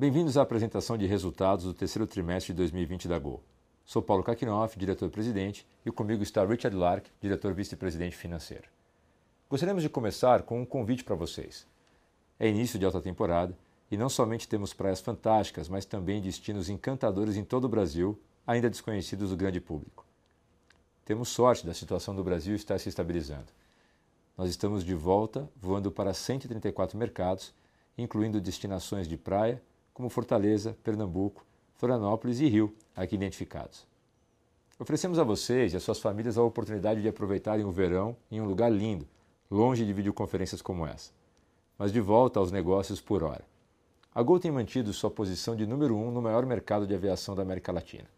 Bem-vindos à apresentação de resultados do terceiro trimestre de 2020 da Gol. Sou Paulo Kakinoff, diretor-presidente, e comigo está Richard Lark, diretor vice-presidente financeiro. Gostaríamos de começar com um convite para vocês. É início de alta temporada e não somente temos praias fantásticas, mas também destinos encantadores em todo o Brasil, ainda desconhecidos do grande público. Temos sorte da situação do Brasil estar se estabilizando. Nós estamos de volta, voando para 134 mercados, incluindo destinações de praia, como Fortaleza, Pernambuco, Florianópolis e Rio, aqui identificados. Oferecemos a vocês e a suas famílias a oportunidade de aproveitarem o verão em um lugar lindo, longe de videoconferências como essa. Mas de volta aos negócios por hora. A Gol tem mantido sua posição de número um no maior mercado de aviação da América Latina.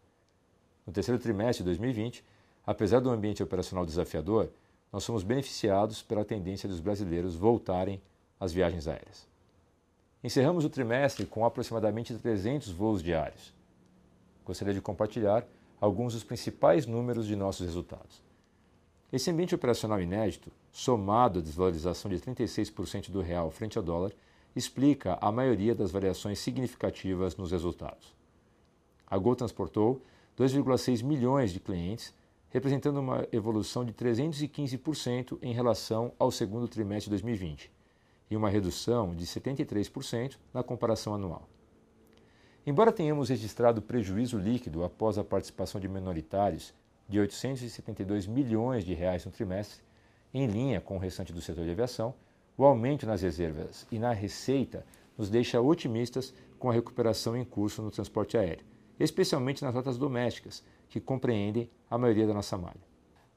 No terceiro trimestre de 2020, apesar do ambiente operacional desafiador, nós somos beneficiados pela tendência dos brasileiros voltarem às viagens aéreas. Encerramos o trimestre com aproximadamente 300 voos diários. Gostaria de compartilhar alguns dos principais números de nossos resultados. Esse ambiente operacional inédito, somado à desvalorização de 36% do real frente ao dólar, explica a maioria das variações significativas nos resultados. A Gol transportou 2,6 milhões de clientes, representando uma evolução de 315% em relação ao segundo trimestre de 2020 e uma redução de 73% na comparação anual. Embora tenhamos registrado prejuízo líquido após a participação de minoritários de 872 milhões de reais no trimestre, em linha com o restante do setor de aviação, o aumento nas reservas e na receita nos deixa otimistas com a recuperação em curso no transporte aéreo, especialmente nas rotas domésticas, que compreendem a maioria da nossa malha.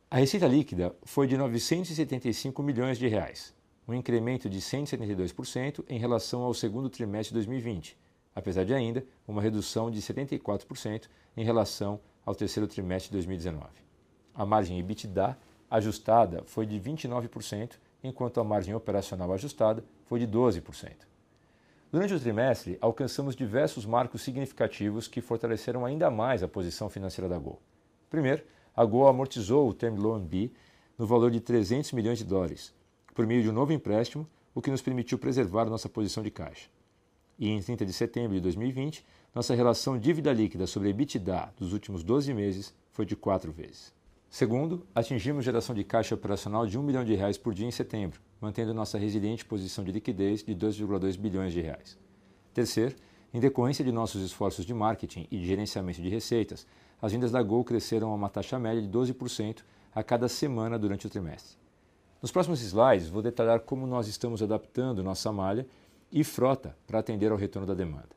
A receita líquida foi de 975 milhões de reais, um incremento de 172% em relação ao segundo trimestre de 2020, apesar de ainda uma redução de 74% em relação ao terceiro trimestre de 2019. A margem EBITDA ajustada foi de 29%, enquanto a margem operacional ajustada foi de 12%. Durante o trimestre, alcançamos diversos marcos significativos que fortaleceram ainda mais a posição financeira da Gol. Primeiro, a Gol amortizou o Term Loan B no valor de 300 milhões de dólares, por meio de um novo empréstimo, o que nos permitiu preservar nossa posição de caixa. E em 30 de setembro de 2020, nossa relação dívida líquida sobre EBITDA dos últimos 12 meses foi de 4 vezes. Segundo, atingimos geração de caixa operacional de 1 milhão de reais por dia em setembro, mantendo nossa resiliente posição de liquidez de 2,2 bilhões de reais. Terceiro, em decorrência de nossos esforços de marketing e de gerenciamento de receitas, as vendas da Gol cresceram a uma taxa média de 12% a cada semana durante o trimestre. Nos próximos slides, vou detalhar como nós estamos adaptando nossa malha e frota para atender ao retorno da demanda.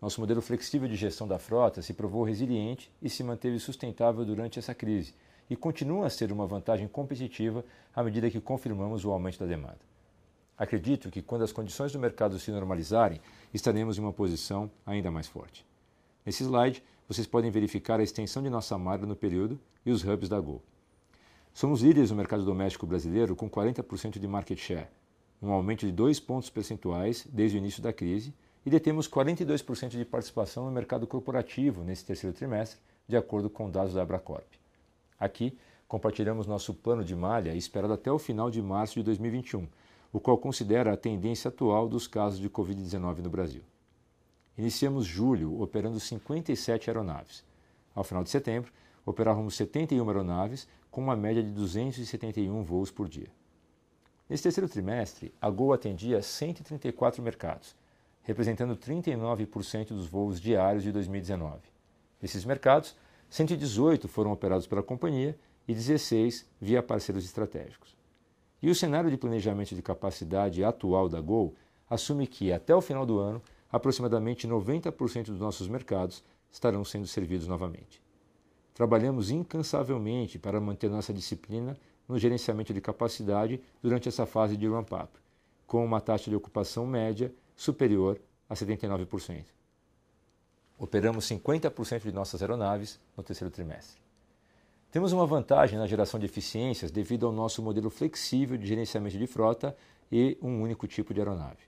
Nosso modelo flexível de gestão da frota se provou resiliente e se manteve sustentável durante essa crise e continua a ser uma vantagem competitiva à medida que confirmamos o aumento da demanda. Acredito que quando as condições do mercado se normalizarem, estaremos em uma posição ainda mais forte. Nesse slide, vocês podem verificar a extensão de nossa malha no período e os hubs da Gol. Somos líderes no mercado doméstico brasileiro com 40% de market share, um aumento de 2 pontos percentuais desde o início da crise, e detemos 42% de participação no mercado corporativo nesse terceiro trimestre, de acordo com dados da Abracorp. Aqui, compartilhamos nosso plano de malha esperado até o final de março de 2021, o qual considera a tendência atual dos casos de Covid-19 no Brasil. Iniciamos julho operando 57 aeronaves. Ao final de setembro, operávamos 71 aeronaves, com uma média de 271 voos por dia. Nesse terceiro trimestre, a Gol atendia 134 mercados, representando 39% dos voos diários de 2019. Desses mercados, 118 foram operados pela companhia e 16 via parceiros estratégicos. E o cenário de planejamento de capacidade atual da Gol assume que, até o final do ano, aproximadamente 90% dos nossos mercados estarão sendo servidos novamente. Trabalhamos incansavelmente para manter nossa disciplina no gerenciamento de capacidade durante essa fase de ramp-up, com uma taxa de ocupação média superior a 79%. Operamos 50% de nossas aeronaves no terceiro trimestre. Temos uma vantagem na geração de eficiências devido ao nosso modelo flexível de gerenciamento de frota e um único tipo de aeronave.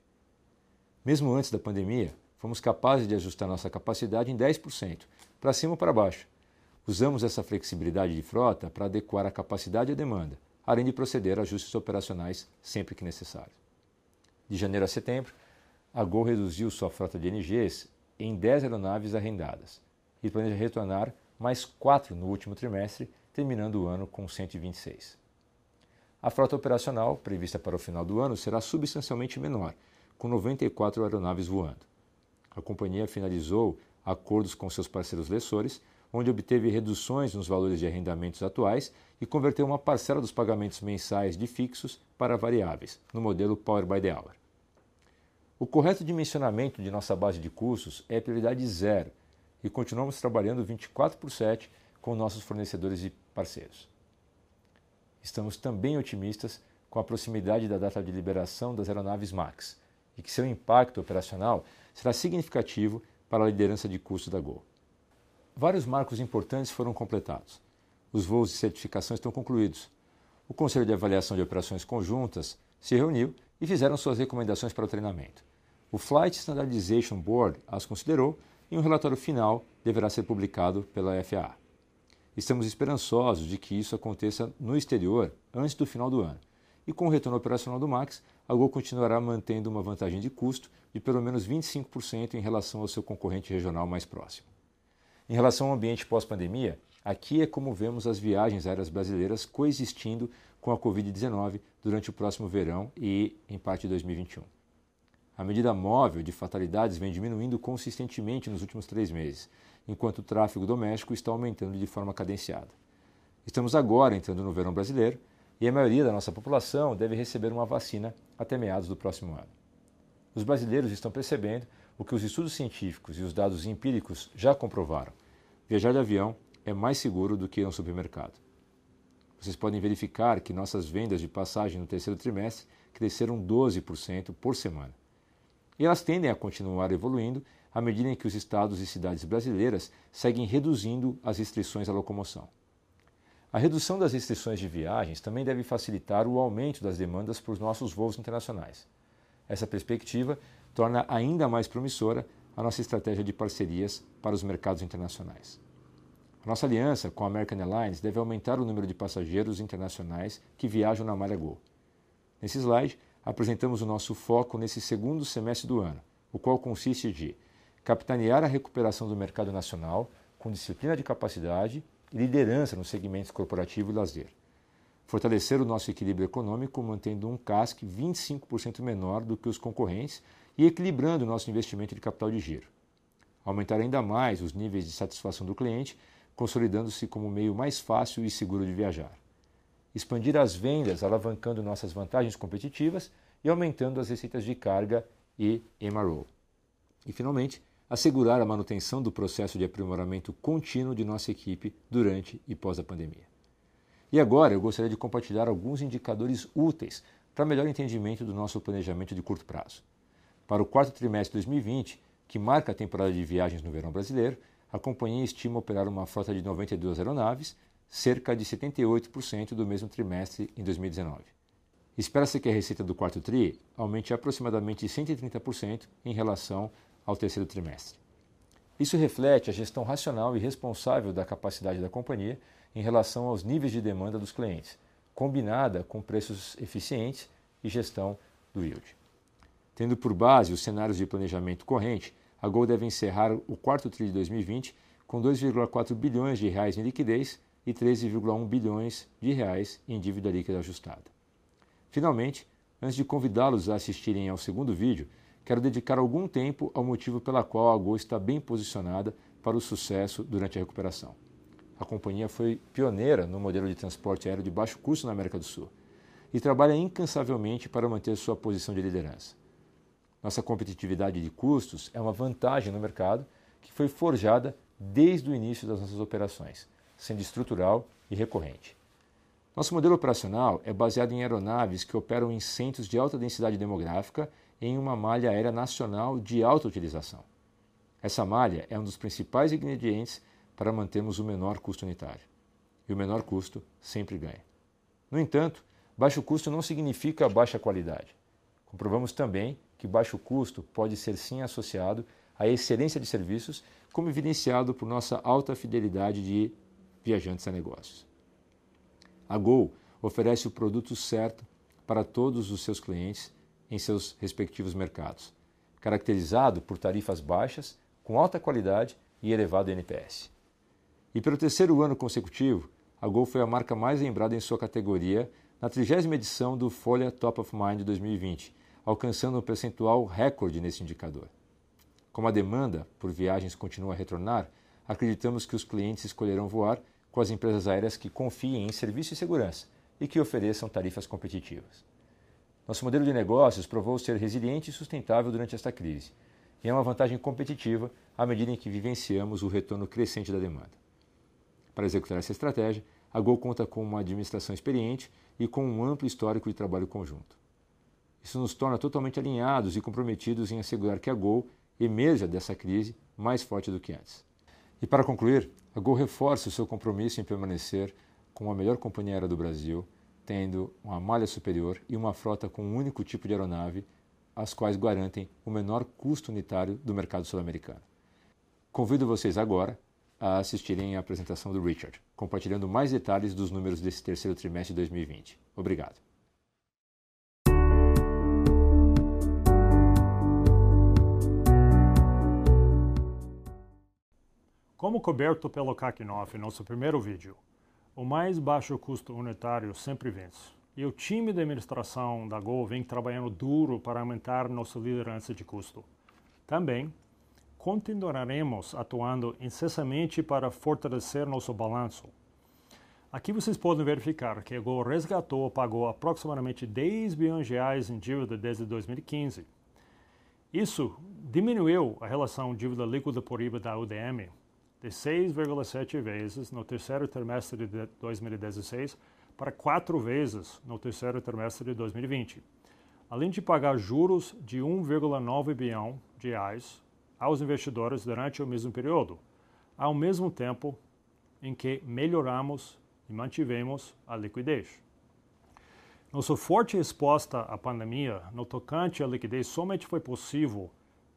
Mesmo antes da pandemia, fomos capazes de ajustar nossa capacidade em 10%, para cima ou para baixo, Usamos essa flexibilidade de frota para adequar a capacidade à demanda, além de proceder a ajustes operacionais sempre que necessário. De janeiro a setembro, a Gol reduziu sua frota de NGs em 10 aeronaves arrendadas e planeja retornar mais 4 no último trimestre, terminando o ano com 126. A frota operacional, prevista para o final do ano, será substancialmente menor, com 94 aeronaves voando. A companhia finalizou acordos com seus parceiros lessores, onde obteve reduções nos valores de arrendamentos atuais e converteu uma parcela dos pagamentos mensais de fixos para variáveis, no modelo Power by the Hour. O correto dimensionamento de nossa base de custos é prioridade zero e continuamos trabalhando 24 por 7 com nossos fornecedores e parceiros. Estamos também otimistas com a proximidade da data de liberação das aeronaves MAX e que seu impacto operacional será significativo para a liderança de custo da Gol. Vários marcos importantes foram completados. Os voos de certificação estão concluídos. O Conselho de Avaliação de Operações Conjuntas se reuniu e fizeram suas recomendações para o treinamento. O Flight Standardization Board as considerou e um relatório final deverá ser publicado pela FAA. Estamos esperançosos de que isso aconteça no exterior antes do final do ano. E com o retorno operacional do MAX, a Gol continuará mantendo uma vantagem de custo de pelo menos 25% em relação ao seu concorrente regional mais próximo. Em relação ao ambiente pós-pandemia, aqui é como vemos as viagens aéreas brasileiras coexistindo com a Covid-19 durante o próximo verão e em parte de 2021. A medida móvel de fatalidades vem diminuindo consistentemente nos últimos três meses, enquanto o tráfego doméstico está aumentando de forma cadenciada. Estamos agora entrando no verão brasileiro e a maioria da nossa população deve receber uma vacina até meados do próximo ano. Os brasileiros estão percebendo o que os estudos científicos e os dados empíricos já comprovaram. Viajar de avião é mais seguro do que ir um supermercado. Vocês podem verificar que nossas vendas de passagem no terceiro trimestre cresceram 12% por semana. E elas tendem a continuar evoluindo à medida em que os estados e cidades brasileiras seguem reduzindo as restrições à locomoção. A redução das restrições de viagens também deve facilitar o aumento das demandas por nossos voos internacionais. Essa perspectiva torna ainda mais promissora a nossa estratégia de parcerias para os mercados internacionais. A nossa aliança com a American Airlines deve aumentar o número de passageiros internacionais que viajam na malha Gol. Nesse slide, apresentamos o nosso foco nesse segundo semestre do ano, o qual consiste de capitanear a recuperação do mercado nacional com disciplina de capacidade e liderança nos segmentos corporativo e lazer. Fortalecer o nosso equilíbrio econômico mantendo um CASC 25% menor do que os concorrentes e equilibrando o nosso investimento de capital de giro. Aumentar ainda mais os níveis de satisfação do cliente, consolidando-se como o meio mais fácil e seguro de viajar. Expandir as vendas, alavancando nossas vantagens competitivas e aumentando as receitas de carga e MRO. E, finalmente, assegurar a manutenção do processo de aprimoramento contínuo de nossa equipe durante e pós a pandemia. E agora eu gostaria de compartilhar alguns indicadores úteis para melhor entendimento do nosso planejamento de curto prazo. Para o quarto trimestre de 2020, que marca a temporada de viagens no verão brasileiro, a companhia estima operar uma frota de 92 aeronaves, cerca de 78% do mesmo trimestre em 2019. Espera-se que a receita do quarto TRI aumente aproximadamente 130% em relação ao terceiro trimestre. Isso reflete a gestão racional e responsável da capacidade da companhia em relação aos níveis de demanda dos clientes, combinada com preços eficientes e gestão do yield. Tendo por base os cenários de planejamento corrente, a Gol deve encerrar o quarto TRI de 2020 com 2,4 bilhões de reais em liquidez e 13,1 bilhões de reais em dívida líquida ajustada. Finalmente, antes de convidá-los a assistirem ao segundo vídeo, quero dedicar algum tempo ao motivo pela qual a Gol está bem posicionada para o sucesso durante a recuperação. A companhia foi pioneira no modelo de transporte aéreo de baixo custo na América do Sul e trabalha incansavelmente para manter sua posição de liderança. Nossa competitividade de custos é uma vantagem no mercado que foi forjada desde o início das nossas operações, sendo estrutural e recorrente. Nosso modelo operacional é baseado em aeronaves que operam em centros de alta densidade demográfica em uma malha aérea nacional de alta utilização. Essa malha é um dos principais ingredientes para mantermos o menor custo unitário. E o menor custo sempre ganha. No entanto, baixo custo não significa baixa qualidade. Comprovamos também que baixo custo pode ser sim associado à excelência de serviços, como evidenciado por nossa alta fidelidade de viajantes a negócios. A Gol oferece o produto certo para todos os seus clientes em seus respectivos mercados, caracterizado por tarifas baixas, com alta qualidade e elevado NPS. E pelo terceiro ano consecutivo, a Gol foi a marca mais lembrada em sua categoria na 30 edição do Folha Top of Mind 2020, alcançando um percentual recorde nesse indicador. Como a demanda por viagens continua a retornar, acreditamos que os clientes escolherão voar com as empresas aéreas que confiem em serviço e segurança e que ofereçam tarifas competitivas. Nosso modelo de negócios provou ser resiliente e sustentável durante esta crise, e é uma vantagem competitiva à medida em que vivenciamos o retorno crescente da demanda. Para executar essa estratégia, a Gol conta com uma administração experiente e com um amplo histórico de trabalho conjunto. Isso nos torna totalmente alinhados e comprometidos em assegurar que a Gol emerja dessa crise mais forte do que antes. E para concluir, a Gol reforça o seu compromisso em permanecer como a melhor companhia aérea do Brasil, tendo uma malha superior e uma frota com um único tipo de aeronave, as quais garantem o menor custo unitário do mercado sul-americano. Convido vocês agora a assistirem à apresentação do Richard, compartilhando mais detalhes dos números desse terceiro trimestre de 2020. Obrigado. Como coberto pelo Kakinoff em nosso primeiro vídeo, o mais baixo custo unitário sempre vence. E o time de administração da Gol vem trabalhando duro para aumentar nossa liderança de custo. Também continuaremos atuando incessantemente para fortalecer nosso balanço. Aqui vocês podem verificar que a Gol resgatou ou pagou aproximadamente 10 bilhões de reais em dívida desde 2015. Isso diminuiu a relação dívida líquida por IVA da UDM de 6,7 vezes no terceiro trimestre de 2016 para 4 vezes no terceiro trimestre de 2020, além de pagar juros de 1,9 bilhão de reais aos investidores durante o mesmo período, ao mesmo tempo em que melhoramos e mantivemos a liquidez. Nossa forte resposta à pandemia no tocante à liquidez somente foi possível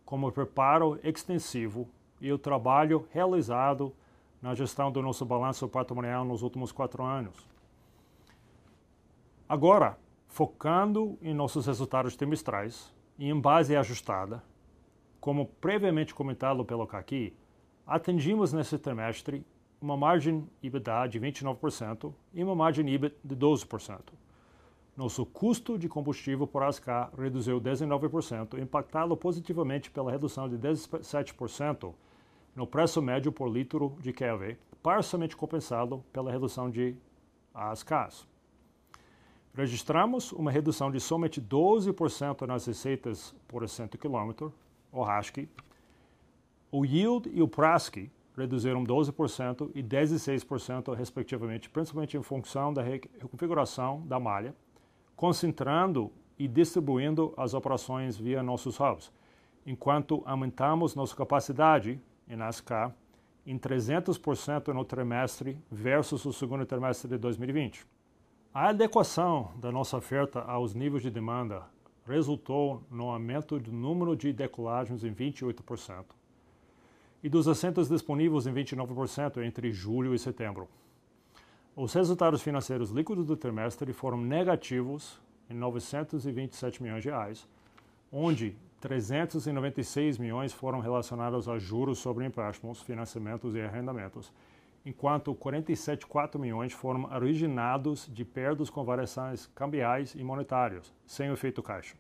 como preparo extensivo e o trabalho realizado na gestão do nosso balanço patrimonial nos últimos quatro anos. Agora, focando em nossos resultados trimestrais e em base ajustada, como previamente comentado pelo Kaki, atingimos nesse trimestre uma margem EBITDA de 29% e uma margem EBIT de 12%. Nosso custo de combustível por ASK reduziu 19%, impactado positivamente pela redução de 17% no preço médio por litro de QLV, parcialmente compensado pela redução de ASKs. Registramos uma redução de somente 12% nas receitas por cento quilômetro, o RASC, o yield e o PRASC reduziram 12% e 16%, respectivamente, principalmente em função da reconfiguração da malha, concentrando e distribuindo as operações via nossos hubs, enquanto aumentamos nossa capacidade em ASK em 300% no trimestre versus o segundo trimestre de 2020. A adequação da nossa oferta aos níveis de demanda resultou no aumento do número de decolagens em 28% e dos assentos disponíveis em 29% entre julho e setembro. Os resultados financeiros líquidos do trimestre foram negativos em 927 milhões de reais, onde 396 milhões foram relacionados a juros sobre empréstimos, financiamentos e arrendamentos, enquanto 47,4 milhões foram originados de perdas com variações cambiais e monetárias, sem efeito caixa.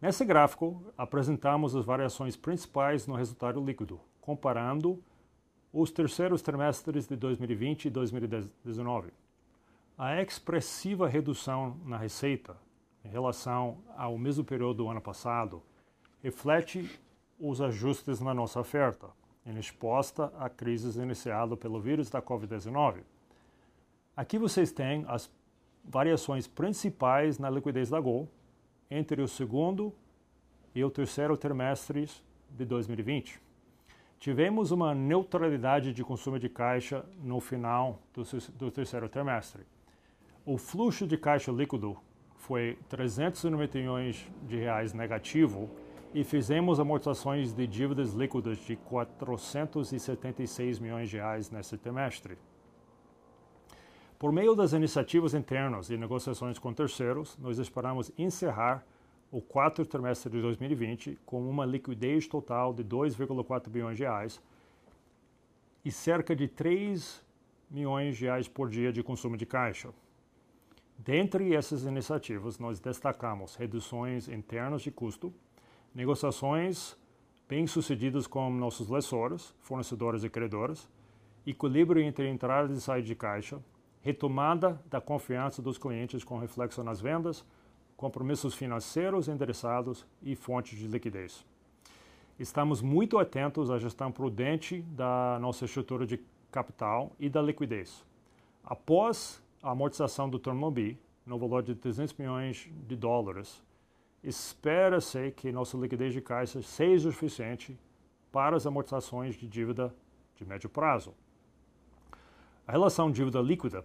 Nesse gráfico, apresentamos as variações principais no resultado líquido, comparando os terceiros trimestres de 2020 e 2019. A expressiva redução na receita em relação ao mesmo período do ano passado reflete os ajustes na nossa oferta, em resposta à crise iniciada pelo vírus da Covid-19. Aqui vocês têm as variações principais na liquidez da Gol entre o segundo e o terceiro trimestre de 2020. Tivemos uma neutralidade de consumo de caixa no final do, do terceiro trimestre. O fluxo de caixa líquido foi 390 milhões de reais negativo e fizemos amortizações de dívidas líquidas de 476 milhões de reais nesse trimestre. Por meio das iniciativas internas e negociações com terceiros, nós esperamos encerrar o quarto trimestre de 2020 com uma liquidez total de 2,4 bilhões de reais e cerca de 3 milhões de reais por dia de consumo de caixa. Dentre essas iniciativas, nós destacamos reduções internas de custo, negociações bem-sucedidas com nossos lessores, fornecedores e credores, equilíbrio entre entrada e saída de caixa, retomada da confiança dos clientes com reflexo nas vendas, compromissos financeiros endereçados e fontes de liquidez. Estamos muito atentos à gestão prudente da nossa estrutura de capital e da liquidez. Após a amortização do Term B, no valor de 300 milhões de dólares, espera-se que nossa liquidez de caixa seja suficiente para as amortizações de dívida de médio prazo. A relação dívida líquida,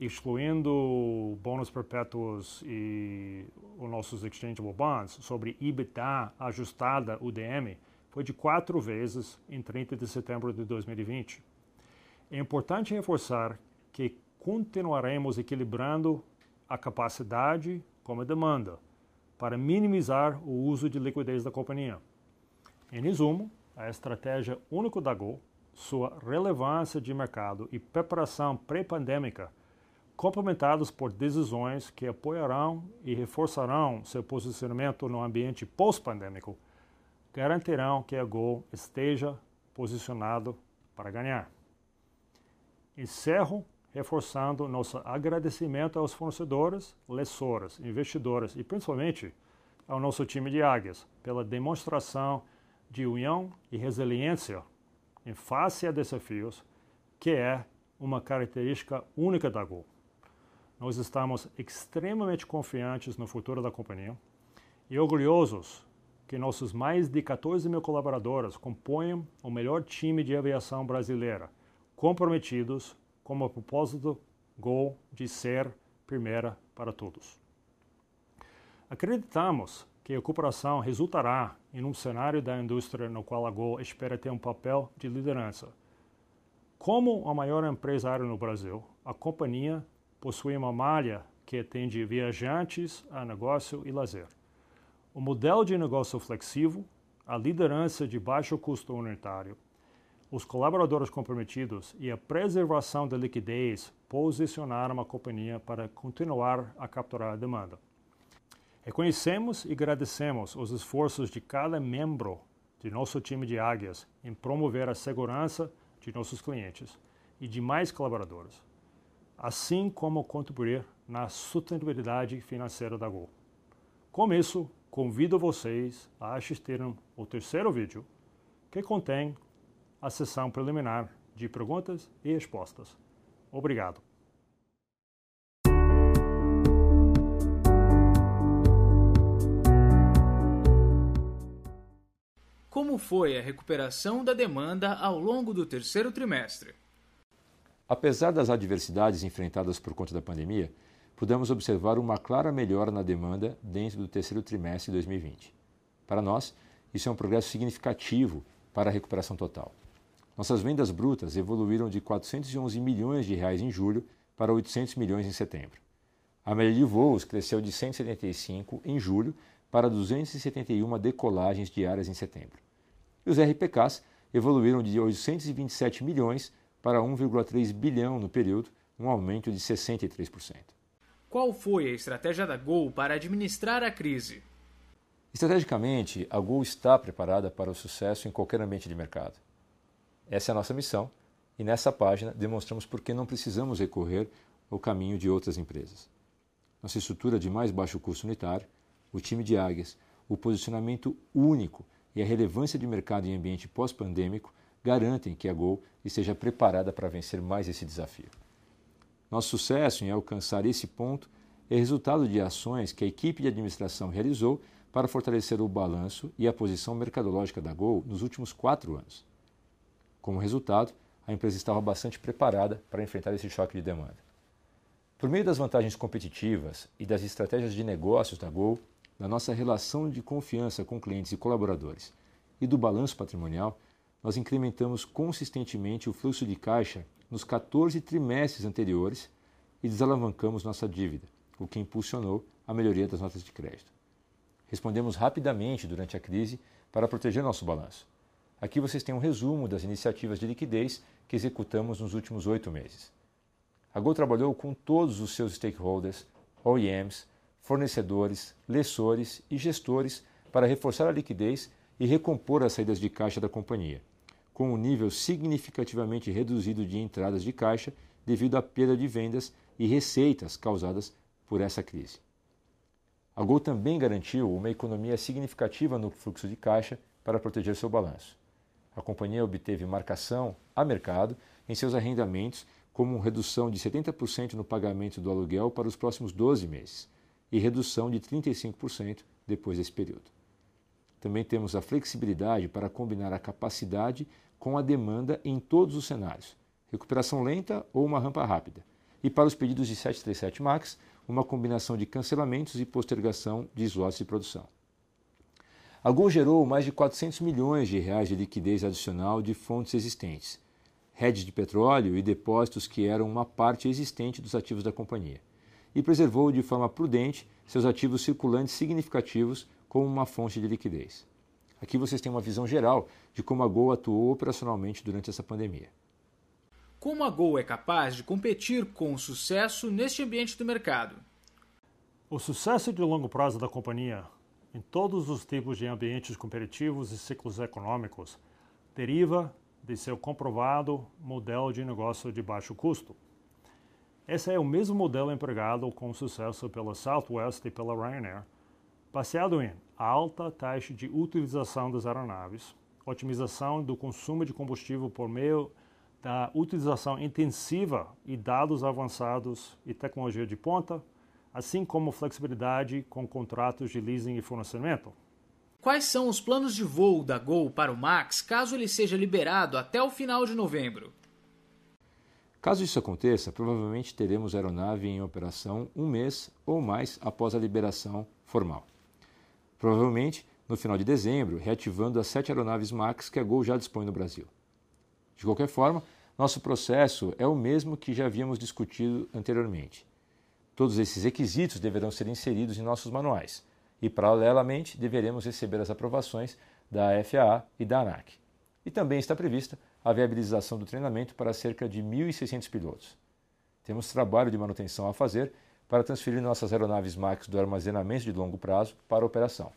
excluindo bônus perpétuos e os nossos exchangeable bonds, sobre EBITDA ajustada UDM, foi de quatro vezes em 30 de setembro de 2020. É importante reforçar que continuaremos equilibrando a capacidade com a demanda para minimizar o uso de liquidez da companhia. Em resumo, a estratégia única da Gol sua relevância de mercado e preparação pré-pandêmica, complementados por decisões que apoiarão e reforçarão seu posicionamento no ambiente pós-pandêmico, garantirão que a Gol esteja posicionado para ganhar. Encerro reforçando nosso agradecimento aos fornecedores, lessores, investidores e principalmente ao nosso time de águias pela demonstração de união e resiliência em face a desafios, que é uma característica única da Gol. Nós estamos extremamente confiantes no futuro da companhia e orgulhosos que nossos mais de 14 mil colaboradores compõem o melhor time de aviação brasileira, comprometidos com o propósito Gol de ser primeira para todos. Acreditamos que a cooperação resultará em um cenário da indústria no qual a Gol espera ter um papel de liderança. Como a maior empresa aérea no Brasil, a companhia possui uma malha que atende viajantes a negócio e lazer. O modelo de negócio flexível, a liderança de baixo custo unitário, os colaboradores comprometidos e a preservação da liquidez posicionaram a companhia para continuar a capturar a demanda. Reconhecemos e agradecemos os esforços de cada membro de nosso time de águias em promover a segurança de nossos clientes e de mais colaboradores, assim como contribuir na sustentabilidade financeira da Gol. Com isso, convido vocês a assistirem o terceiro vídeo, que contém a sessão preliminar de perguntas e respostas. Obrigado. como foi a recuperação da demanda ao longo do terceiro trimestre. Apesar das adversidades enfrentadas por conta da pandemia, pudemos observar uma clara melhora na demanda dentro do terceiro trimestre de 2020. Para nós, isso é um progresso significativo para a recuperação total. Nossas vendas brutas evoluíram de 411 milhões de reais em julho para 800 milhões em setembro. A média de voos cresceu de 175 em julho para 271 decolagens diárias em setembro. E os RPKs evoluíram de 827 milhões para 1,3 bilhão no período, um aumento de 63%. Qual foi a estratégia da Gol para administrar a crise? Estrategicamente, a Gol está preparada para o sucesso em qualquer ambiente de mercado. Essa é a nossa missão e nessa página demonstramos por que não precisamos recorrer ao caminho de outras empresas. Nossa estrutura de mais baixo custo unitário, o time de águias, o posicionamento único e a relevância de mercado em ambiente pós-pandêmico garantem que a Gol esteja preparada para vencer mais esse desafio. Nosso sucesso em alcançar esse ponto é resultado de ações que a equipe de administração realizou para fortalecer o balanço e a posição mercadológica da Gol nos últimos quatro anos. Como resultado, a empresa estava bastante preparada para enfrentar esse choque de demanda. Por meio das vantagens competitivas e das estratégias de negócios da Gol, da nossa relação de confiança com clientes e colaboradores e do balanço patrimonial, nós incrementamos consistentemente o fluxo de caixa nos 14 trimestres anteriores e desalavancamos nossa dívida, o que impulsionou a melhoria das notas de crédito. Respondemos rapidamente durante a crise para proteger nosso balanço. Aqui vocês têm um resumo das iniciativas de liquidez que executamos nos últimos oito meses. A Gol trabalhou com todos os seus stakeholders, OEMs, fornecedores, lessores e gestores para reforçar a liquidez e recompor as saídas de caixa da companhia, com um nível significativamente reduzido de entradas de caixa devido à perda de vendas e receitas causadas por essa crise. A Gol também garantiu uma economia significativa no fluxo de caixa para proteger seu balanço. A companhia obteve marcação a mercado em seus arrendamentos, como redução de 70% no pagamento do aluguel para os próximos 12 meses e redução de 35% depois desse período. Também temos a flexibilidade para combinar a capacidade com a demanda em todos os cenários, recuperação lenta ou uma rampa rápida. E para os pedidos de 737 MAX, uma combinação de cancelamentos e postergação de slots de produção. A Gol gerou mais de 400 milhões de reais de liquidez adicional de fontes existentes, hedge de petróleo e depósitos que eram uma parte existente dos ativos da companhia, e preservou de forma prudente seus ativos circulantes significativos como uma fonte de liquidez. Aqui vocês têm uma visão geral de como a Gol atuou operacionalmente durante essa pandemia. Como a Gol é capaz de competir com sucesso neste ambiente do mercado? O sucesso de longo prazo da companhia, em todos os tipos de ambientes competitivos e ciclos econômicos, deriva de seu comprovado modelo de negócio de baixo custo. Esse é o mesmo modelo empregado com sucesso pela Southwest e pela Ryanair, baseado em alta taxa de utilização das aeronaves, otimização do consumo de combustível por meio da utilização intensiva e dados avançados e tecnologia de ponta, assim como flexibilidade com contratos de leasing e fornecimento. Quais são os planos de voo da Gol para o MAX caso ele seja liberado até o final de novembro? Caso isso aconteça, provavelmente teremos a aeronave em operação um mês ou mais após a liberação formal provavelmente no final de dezembro, reativando as sete aeronaves MAX que a Gol já dispõe no Brasil. De qualquer forma, nosso processo é o mesmo que já havíamos discutido anteriormente. Todos esses requisitos deverão ser inseridos em nossos manuais e, paralelamente, deveremos receber as aprovações da FAA e da ANAC. E também está prevista a viabilização do treinamento para cerca de 1.600 pilotos. Temos trabalho de manutenção a fazer para transferir nossas aeronaves MAX do armazenamento de longo prazo para operação.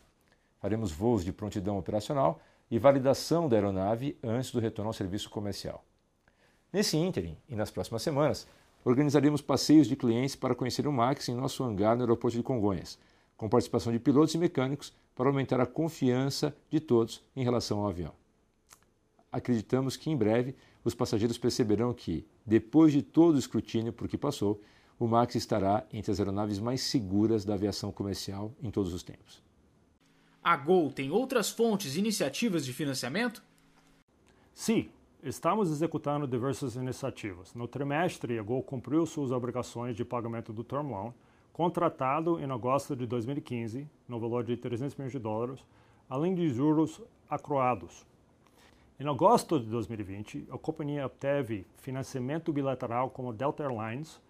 Faremos voos de prontidão operacional e validação da aeronave antes do retorno ao serviço comercial. Nesse ínterim e nas próximas semanas, organizaremos passeios de clientes para conhecer o MAX em nosso hangar no aeroporto de Congonhas, com participação de pilotos e mecânicos para aumentar a confiança de todos em relação ao avião. Acreditamos que em breve os passageiros perceberão que, depois de todo o escrutínio por que passou, o MAX estará entre as aeronaves mais seguras da aviação comercial em todos os tempos. A Gol tem outras fontes e iniciativas de financiamento? Sim, estamos executando diversas iniciativas. No trimestre, a Gol cumpriu suas obrigações de pagamento do term loan, contratado em agosto de 2015, no valor de 300 milhões de dólares, além de juros acroados. Em agosto de 2020, a companhia obteve financiamento bilateral com a Delta Airlines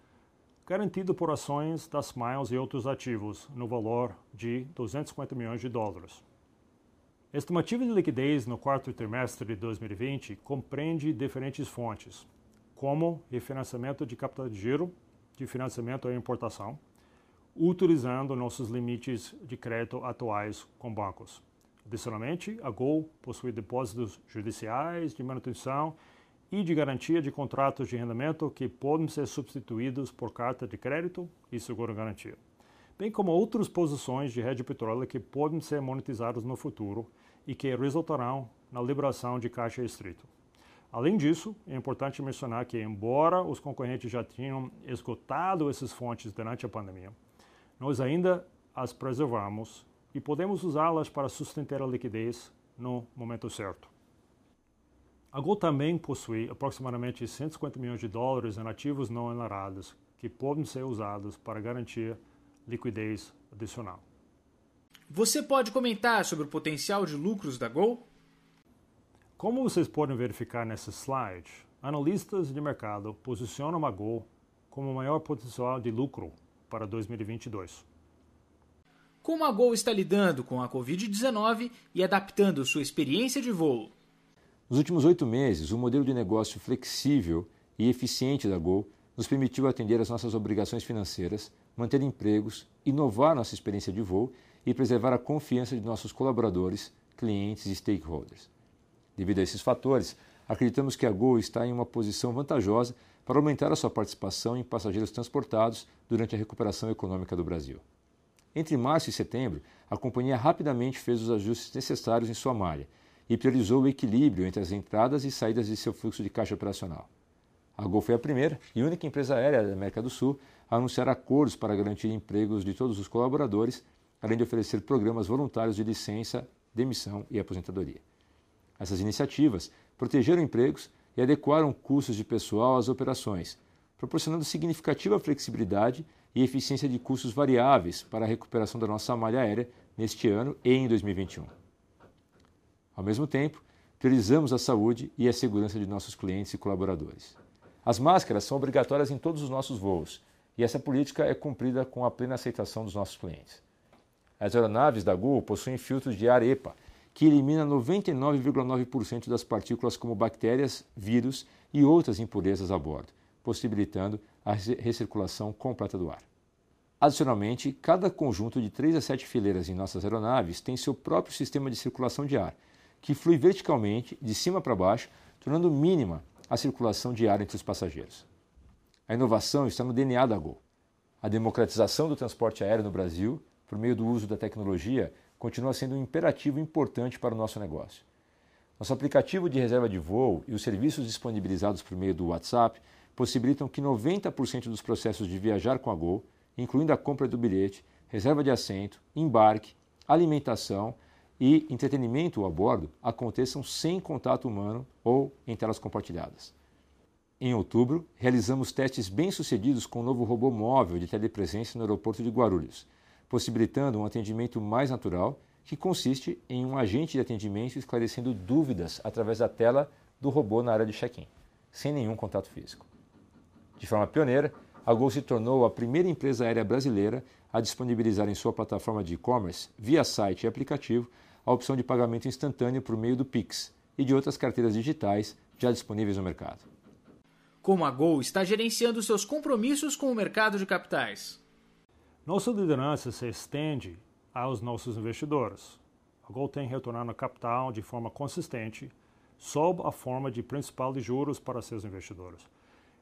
garantido por ações da Smiles e outros ativos, no valor de 250 milhões de dólares. A estimativa de liquidez no quarto trimestre de 2020 compreende diferentes fontes, como refinanciamento de capital de giro, de financiamento à importação, utilizando nossos limites de crédito atuais com bancos. Adicionalmente, a Gol possui depósitos judiciais de manutenção e de garantia de contratos de rendimento que podem ser substituídos por carta de crédito e seguro-garantia, bem como outras posições de rede de petróleo que podem ser monetizadas no futuro e que resultarão na liberação de caixa estrito. Além disso, é importante mencionar que, embora os concorrentes já tenham esgotado essas fontes durante a pandemia, nós ainda as preservamos e podemos usá-las para sustentar a liquidez no momento certo. A Gol também possui aproximadamente 150 milhões de dólares em ativos não enlarados que podem ser usados para garantir liquidez adicional. Você pode comentar sobre o potencial de lucros da Gol? Como vocês podem verificar nesse slide, analistas de mercado posicionam a Gol como o maior potencial de lucro para 2022. como a Gol está lidando com a Covid-19 e adaptando sua experiência de voo. Nos últimos oito meses, o modelo de negócio flexível e eficiente da Gol nos permitiu atender às nossas obrigações financeiras, manter empregos, inovar nossa experiência de voo e preservar a confiança de nossos colaboradores, clientes e stakeholders. Devido a esses fatores, acreditamos que a Gol está em uma posição vantajosa para aumentar a sua participação em passageiros transportados durante a recuperação econômica do Brasil. Entre março e setembro, a companhia rapidamente fez os ajustes necessários em sua malha e priorizou o equilíbrio entre as entradas e saídas de seu fluxo de caixa operacional. A Gol foi a primeira e única empresa aérea da América do Sul anunciar acordos para garantir empregos de todos os colaboradores, além de oferecer programas voluntários de licença, demissão e aposentadoria. Essas iniciativas protegeram empregos e adequaram custos de pessoal às operações, proporcionando significativa flexibilidade e eficiência de custos variáveis para a recuperação da nossa malha aérea neste ano e em 2021. Ao mesmo tempo, priorizamos a saúde e a segurança de nossos clientes e colaboradores. As máscaras são obrigatórias em todos os nossos voos e essa política é cumprida com a plena aceitação dos nossos clientes. As aeronaves da Gol possuem filtros de ar EPA, que elimina 99,9% das partículas como bactérias, vírus e outras impurezas a bordo, possibilitando a recirculação completa do ar. Adicionalmente, cada conjunto de 3 a 7 fileiras em nossas aeronaves tem seu próprio sistema de circulação de ar, que flui verticalmente, de cima para baixo, tornando mínima a circulação de ar entre os passageiros. A inovação está no DNA da Gol. A democratização do transporte aéreo no Brasil, por meio do uso da tecnologia, continua sendo um imperativo importante para o nosso negócio. Nosso aplicativo de reserva de voo e os serviços disponibilizados por meio do WhatsApp possibilitam que 90% dos processos de viajar com a Gol, incluindo a compra do bilhete, reserva de assento, embarque, alimentação e entretenimento a bordo aconteçam sem contato humano ou em telas compartilhadas. Em outubro, realizamos testes bem-sucedidos com o novo robô móvel de telepresença no aeroporto de Guarulhos, possibilitando um atendimento mais natural, que consiste em um agente de atendimento esclarecendo dúvidas através da tela do robô na área de check-in, sem nenhum contato físico. De forma pioneira, a Gol se tornou a primeira empresa aérea brasileira a disponibilizar em sua plataforma de e-commerce, via site e aplicativo, a opção de pagamento instantâneo por meio do Pix e de outras carteiras digitais já disponíveis no mercado. Como a Gol está gerenciando seus compromissos com o mercado de capitais? Nossa liderança se estende aos nossos investidores. A Gol tem retornado capital de forma consistente, sob a forma de principal de juros para seus investidores.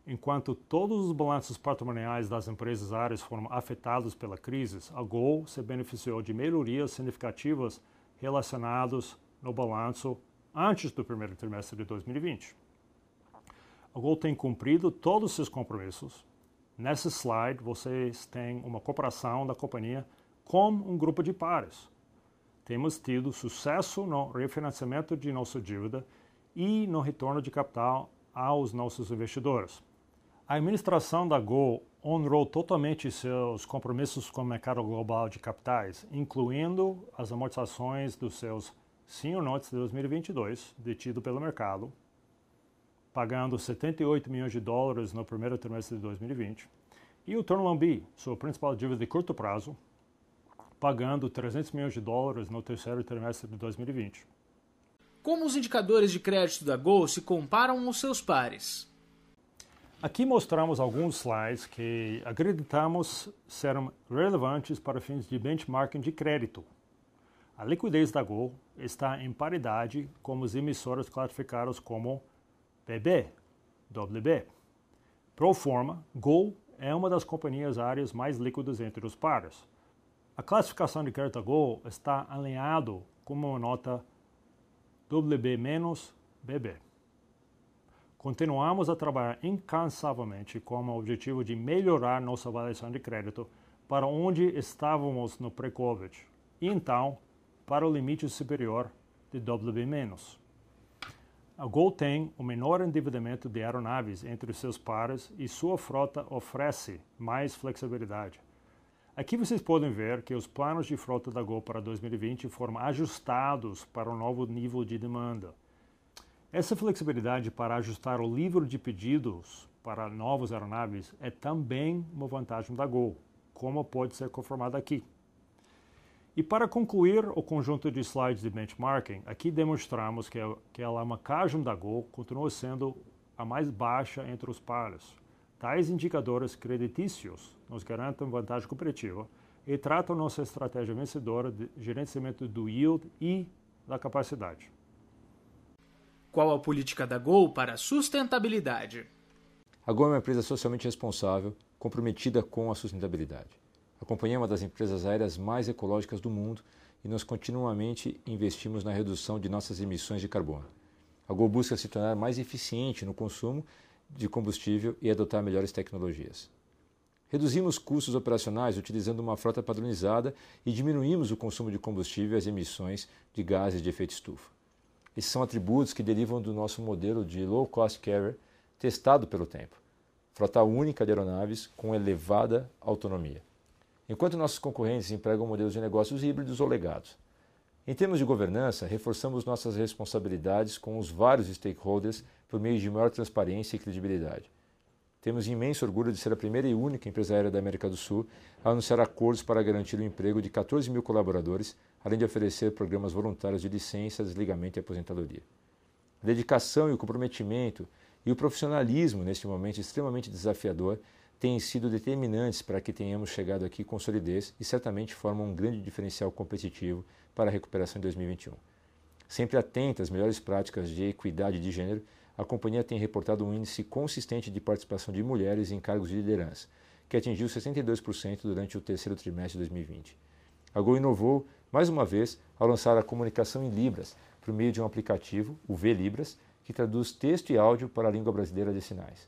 Enquanto todos os balanços patrimoniais das empresas áreas foram afetados pela crise, a Gol se beneficiou de melhorias significativas relacionados no balanço antes do primeiro trimestre de 2020. A Gol tem cumprido todos os seus compromissos. Nesse slide, vocês têm uma comparação da companhia com um grupo de pares. Temos tido sucesso no refinanciamento de nossa dívida e no retorno de capital aos nossos investidores. A administração da Gol honrou totalmente seus compromissos com o mercado global de capitais, incluindo as amortizações dos seus senior notes de 2022, detido pelo mercado, pagando 78 milhões de dólares no primeiro trimestre de 2020, e o Term B, sua principal dívida de curto prazo, pagando 300 milhões de dólares no terceiro trimestre de 2020. Como os indicadores de crédito da Gol se comparam aos seus pares? Aqui mostramos alguns slides que acreditamos serão relevantes para fins de benchmarking de crédito. A liquidez da Gol está em paridade com os emissores classificados como BB, WB. Pro forma, Gol é uma das companhias áreas mais líquidas entre os pares. A classificação de crédito da Gol está alinhado com uma nota WB-BB. Continuamos a trabalhar incansavelmente com o objetivo de melhorar nossa avaliação de crédito para onde estávamos no pré-Covid e então para o limite superior de WB-. A Gol tem o menor endividamento de aeronaves entre seus pares e sua frota oferece mais flexibilidade. Aqui vocês podem ver que os planos de frota da Gol para 2020 foram ajustados para o novo nível de demanda. Essa flexibilidade para ajustar o livro de pedidos para novas aeronaves é também uma vantagem da Gol, como pode ser confirmado aqui. E para concluir o conjunto de slides de benchmarking, aqui demonstramos que, que a alavancagem da Gol continua sendo a mais baixa entre os pares. Tais indicadores creditícios nos garantem vantagem competitiva e tratam nossa estratégia vencedora de gerenciamento do yield e da capacidade. Qual a política da Gol para a sustentabilidade? A Gol é uma empresa socialmente responsável, comprometida com a sustentabilidade. A companhia é uma das empresas aéreas mais ecológicas do mundo e nós continuamente investimos na redução de nossas emissões de carbono. A Gol busca se tornar mais eficiente no consumo de combustível e adotar melhores tecnologias. Reduzimos custos operacionais utilizando uma frota padronizada e diminuímos o consumo de combustível e as emissões de gases de efeito estufa. Esses são atributos que derivam do nosso modelo de low cost carrier testado pelo tempo. Frota única de aeronaves com elevada autonomia. Enquanto nossos concorrentes empregam modelos de negócios híbridos ou legados. Em termos de governança, reforçamos nossas responsabilidades com os vários stakeholders por meio de maior transparência e credibilidade. Temos imenso orgulho de ser a primeira e única empresa aérea da América do Sul a anunciar acordos para garantir o emprego de 14 mil colaboradores, além de oferecer programas voluntários de licença, desligamento e aposentadoria. A dedicação e o comprometimento e o profissionalismo neste momento extremamente desafiador têm sido determinantes para que tenhamos chegado aqui com solidez e certamente formam um grande diferencial competitivo para a recuperação em 2021. Sempre atenta às melhores práticas de equidade de gênero, a companhia tem reportado um índice consistente de participação de mulheres em cargos de liderança, que atingiu 62% durante o terceiro trimestre de 2020. A Gol inovou, mais uma vez, ao lançar a comunicação em Libras, por meio de um aplicativo, o V-Libras, que traduz texto e áudio para a língua brasileira de sinais.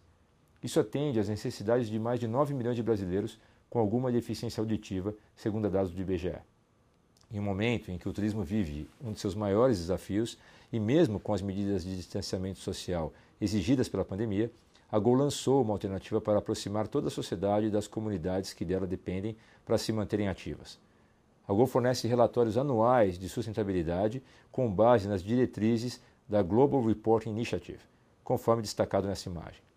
Isso atende às necessidades de mais de 9 milhões de brasileiros com alguma deficiência auditiva, segundo dados do IBGE. Em um momento em que o turismo vive um de seus maiores desafios, e mesmo com as medidas de distanciamento social exigidas pela pandemia, a Gol lançou uma alternativa para aproximar toda a sociedade das comunidades que dela dependem para se manterem ativas. A Gol fornece relatórios anuais de sustentabilidade com base nas diretrizes da Global Reporting Initiative, conforme destacado nessa imagem.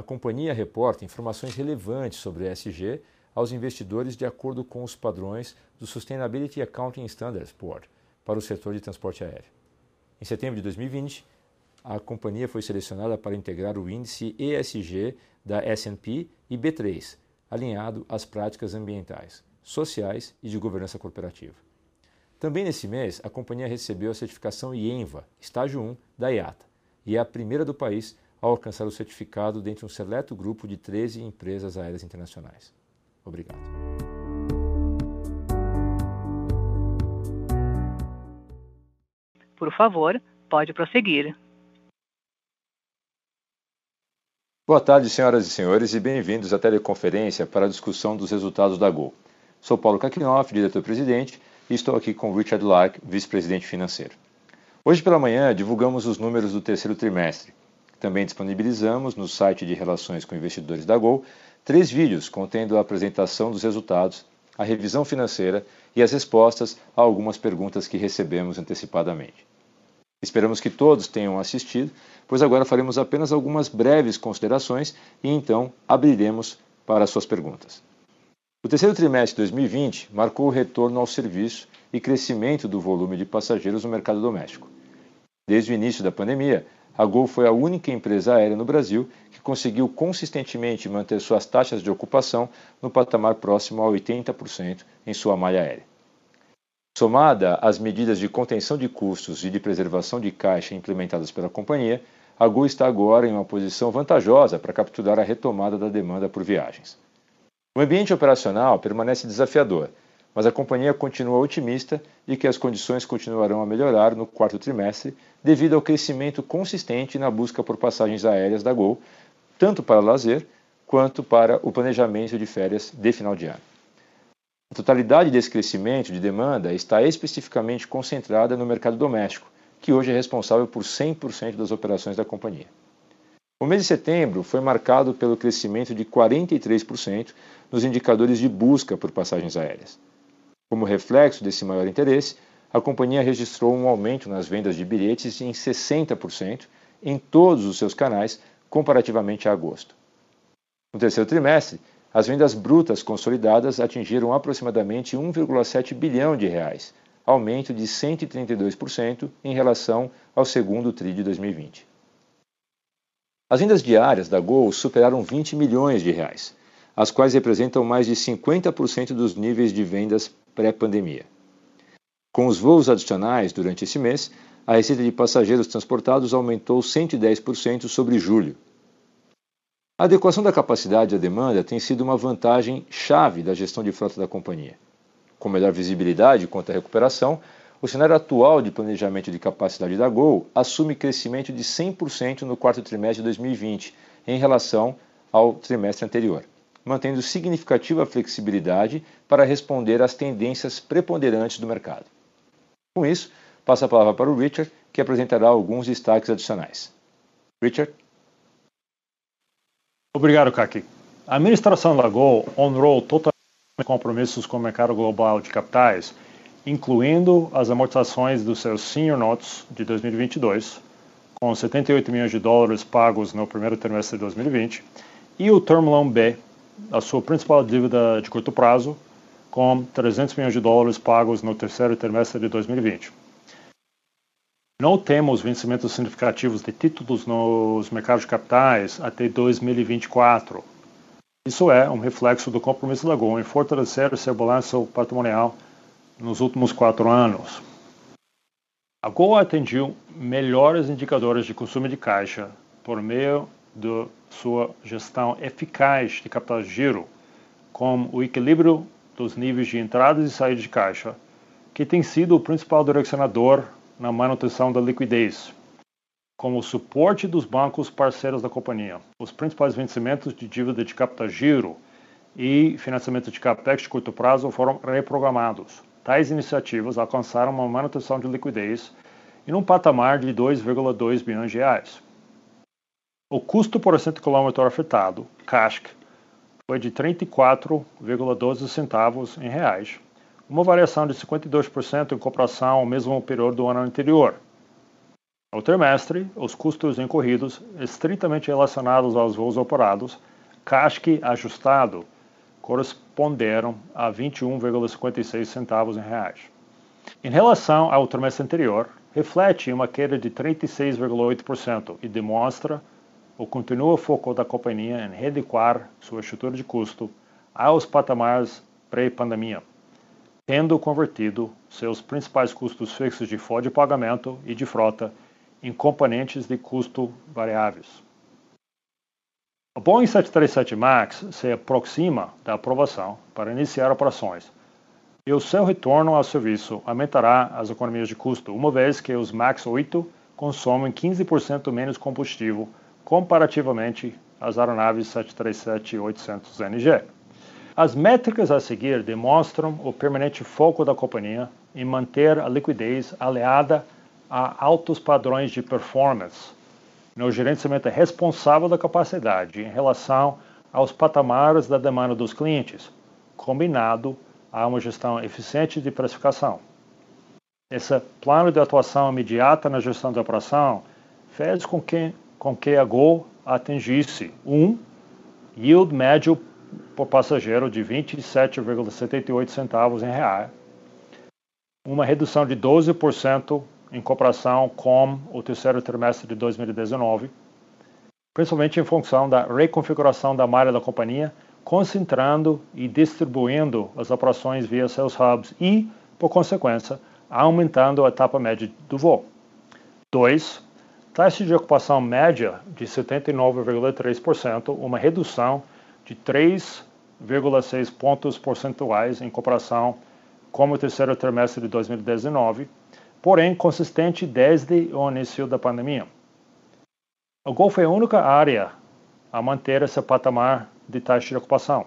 A companhia reporta informações relevantes sobre ESG aos investidores de acordo com os padrões do Sustainability Accounting Standards Board para o setor de transporte aéreo. Em setembro de 2020, a companhia foi selecionada para integrar o índice ESG da S&P e B3, alinhado às práticas ambientais, sociais e de governança corporativa. Também nesse mês, a companhia recebeu a certificação IENVA, estágio 1, da IATA, e é a primeira do país a alcançar o certificado dentre um seleto grupo de 13 empresas aéreas internacionais. Obrigado. Por favor, pode prosseguir. Boa tarde, senhoras e senhores, e bem-vindos à teleconferência para a discussão dos resultados da Gol. Sou Paulo Kakinoff, diretor-presidente, e estou aqui com Richard Lark, vice-presidente financeiro. Hoje pela manhã divulgamos os números do terceiro trimestre. Também disponibilizamos no site de relações com investidores da Gol três vídeos contendo a apresentação dos resultados, a revisão financeira e as respostas a algumas perguntas que recebemos antecipadamente. Esperamos que todos tenham assistido, pois agora faremos apenas algumas breves considerações e então abriremos para suas perguntas. O terceiro trimestre de 2020 marcou o retorno ao serviço e crescimento do volume de passageiros no mercado doméstico. Desde o início da pandemia, a Gol foi a única empresa aérea no Brasil que conseguiu consistentemente manter suas taxas de ocupação no patamar próximo a 80% em sua malha aérea. Somada às medidas de contenção de custos e de preservação de caixa implementadas pela companhia, a Gol está agora em uma posição vantajosa para capturar a retomada da demanda por viagens. O ambiente operacional permanece desafiador, mas a companhia continua otimista de que as condições continuarão a melhorar no quarto trimestre devido ao crescimento consistente na busca por passagens aéreas da Gol, tanto para lazer quanto para o planejamento de férias de final de ano. A totalidade desse crescimento de demanda está especificamente concentrada no mercado doméstico, que hoje é responsável por 100% das operações da companhia. O mês de setembro foi marcado pelo crescimento de 43% nos indicadores de busca por passagens aéreas. Como reflexo desse maior interesse, a companhia registrou um aumento nas vendas de bilhetes em 60% em todos os seus canais comparativamente a agosto. No terceiro trimestre, as vendas brutas consolidadas atingiram aproximadamente 1,7 bilhão de reais, aumento de 132% em relação ao segundo TRI de 2020. As vendas diárias da Gol superaram 20 milhões de reais, as quais representam mais de 50% dos níveis de vendas pré-pandemia. Com os voos adicionais durante esse mês, a receita de passageiros transportados aumentou 110% sobre julho, a adequação da capacidade à demanda tem sido uma vantagem chave da gestão de frota da companhia. Com melhor visibilidade quanto à recuperação, o cenário atual de planejamento de capacidade da Gol assume crescimento de 100% no quarto trimestre de 2020 em relação ao trimestre anterior, mantendo significativa flexibilidade para responder às tendências preponderantes do mercado. Com isso, passo a palavra para o Richard, que apresentará alguns destaques adicionais. Richard? Obrigado, Kaki. A administração da Gol honrou totalmente compromissos com o mercado global de capitais, incluindo as amortizações dos seus senior notes de 2022, com 78 milhões de dólares pagos no primeiro trimestre de 2020, e o Term Loan B, a sua principal dívida de curto prazo, com 300 milhões de dólares pagos no terceiro trimestre de 2020. Não temos vencimentos significativos de títulos nos mercados de capitais até 2024. Isso é um reflexo do compromisso da Gol em fortalecer seu balanço patrimonial nos últimos quatro anos. A Gol atingiu melhores indicadores de consumo de caixa por meio de sua gestão eficaz de capital de giro, com o equilíbrio dos níveis de entradas e saídas de caixa, que tem sido o principal direcionador na manutenção da liquidez, como suporte dos bancos parceiros da companhia. Os principais vencimentos de dívida de capital giro e financiamento de capex de curto prazo foram reprogramados. Tais iniciativas alcançaram uma manutenção de liquidez em um patamar de 2,2 bilhões de reais. O custo por cento quilômetro afetado, CASC, foi de 34,12 centavos em reais, uma variação de 52% em comparação ao mesmo período do ano anterior. No trimestre, os custos incorridos, estritamente relacionados aos voos operados, CASC ajustado, corresponderam a 21,56 centavos em reais. Em relação ao trimestre anterior, reflete uma queda de 36,8% e demonstra o contínuo foco da companhia em readequar sua estrutura de custo aos patamares pré-pandemia tendo convertido seus principais custos fixos de folha de pagamento e de frota em componentes de custo variáveis. O Boeing 737 MAX se aproxima da aprovação para iniciar operações e o seu retorno ao serviço aumentará as economias de custo, uma vez que os MAX 8 consomem 15% menos combustível comparativamente às aeronaves 737-800NG. As métricas a seguir demonstram o permanente foco da companhia em manter a liquidez aliada a altos padrões de performance no gerenciamento responsável da capacidade em relação aos patamares da demanda dos clientes, combinado a uma gestão eficiente de precificação. Esse plano de atuação imediata na gestão da operação fez com que, com que a Gol atingisse um yield médio por passageiro de 27,78 centavos em real, uma redução de 12% em comparação com o terceiro trimestre de 2019, principalmente em função da reconfiguração da malha da companhia, concentrando e distribuindo as operações via seus hubs e, por consequência, aumentando a etapa média do voo. 2. Taxa de ocupação média de 79,3%, uma redução de 3,6 pontos percentuais em comparação com o terceiro trimestre de 2019, porém consistente desde o início da pandemia. O Golf é a única área a manter esse patamar de taxa de ocupação.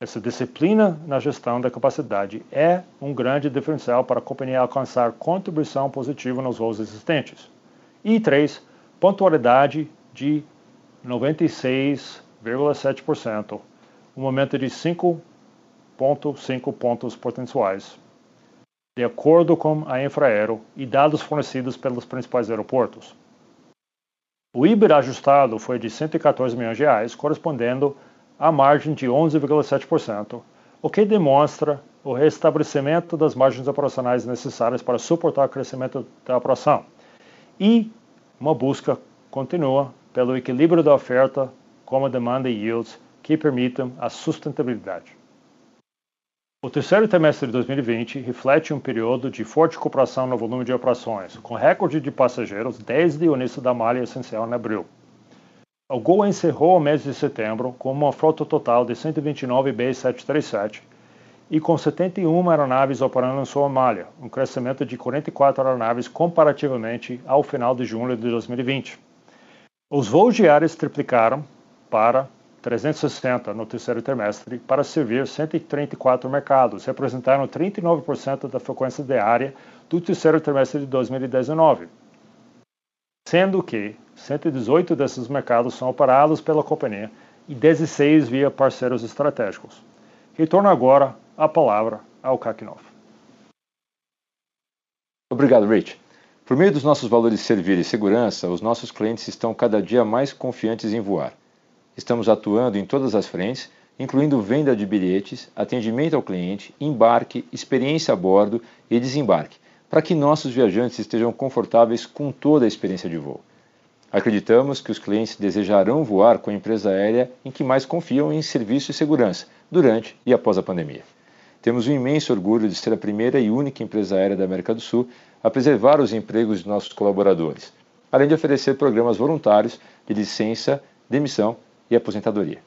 Essa disciplina na gestão da capacidade é um grande diferencial para a companhia alcançar contribuição positiva nos voos existentes. E 3. Pontualidade de 96 0,7%, um aumento de 5,5 pontos percentuais, de acordo com a Infraero e dados fornecidos pelos principais aeroportos. O IBIR ajustado foi de 114 milhões de reais, correspondendo a margem de 11,7%, o que demonstra o restabelecimento das margens operacionais necessárias para suportar o crescimento da operação e uma busca contínua pelo equilíbrio da oferta com a demanda e yields que permitam a sustentabilidade. O terceiro trimestre de 2020 reflete um período de forte recuperação no volume de operações, com recorde de passageiros desde o início da malha essencial em abril. O Gol encerrou o mês de setembro com uma frota total de 129 B737 e com 71 aeronaves operando em sua malha, um crescimento de 44 aeronaves comparativamente ao final de julho de 2020. Os voos diários triplicaram para 360 no terceiro trimestre para servir 134 mercados, representando 39% da frequência diária do terceiro trimestre de 2019, sendo que 118 desses mercados são operados pela companhia e 16 via parceiros estratégicos. Retorno agora a palavra ao Kakinoff. Obrigado, Rich. Por meio dos nossos valores de servir e segurança, os nossos clientes estão cada dia mais confiantes em voar. Estamos atuando em todas as frentes, incluindo venda de bilhetes, atendimento ao cliente, embarque, experiência a bordo e desembarque, para que nossos viajantes estejam confortáveis com toda a experiência de voo. Acreditamos que os clientes desejarão voar com a empresa aérea em que mais confiam em serviço e segurança durante e após a pandemia. Temos um imenso orgulho de ser a primeira e única empresa aérea da América do Sul a preservar os empregos de nossos colaboradores, além de oferecer programas voluntários de licença, demissão e aposentadoria.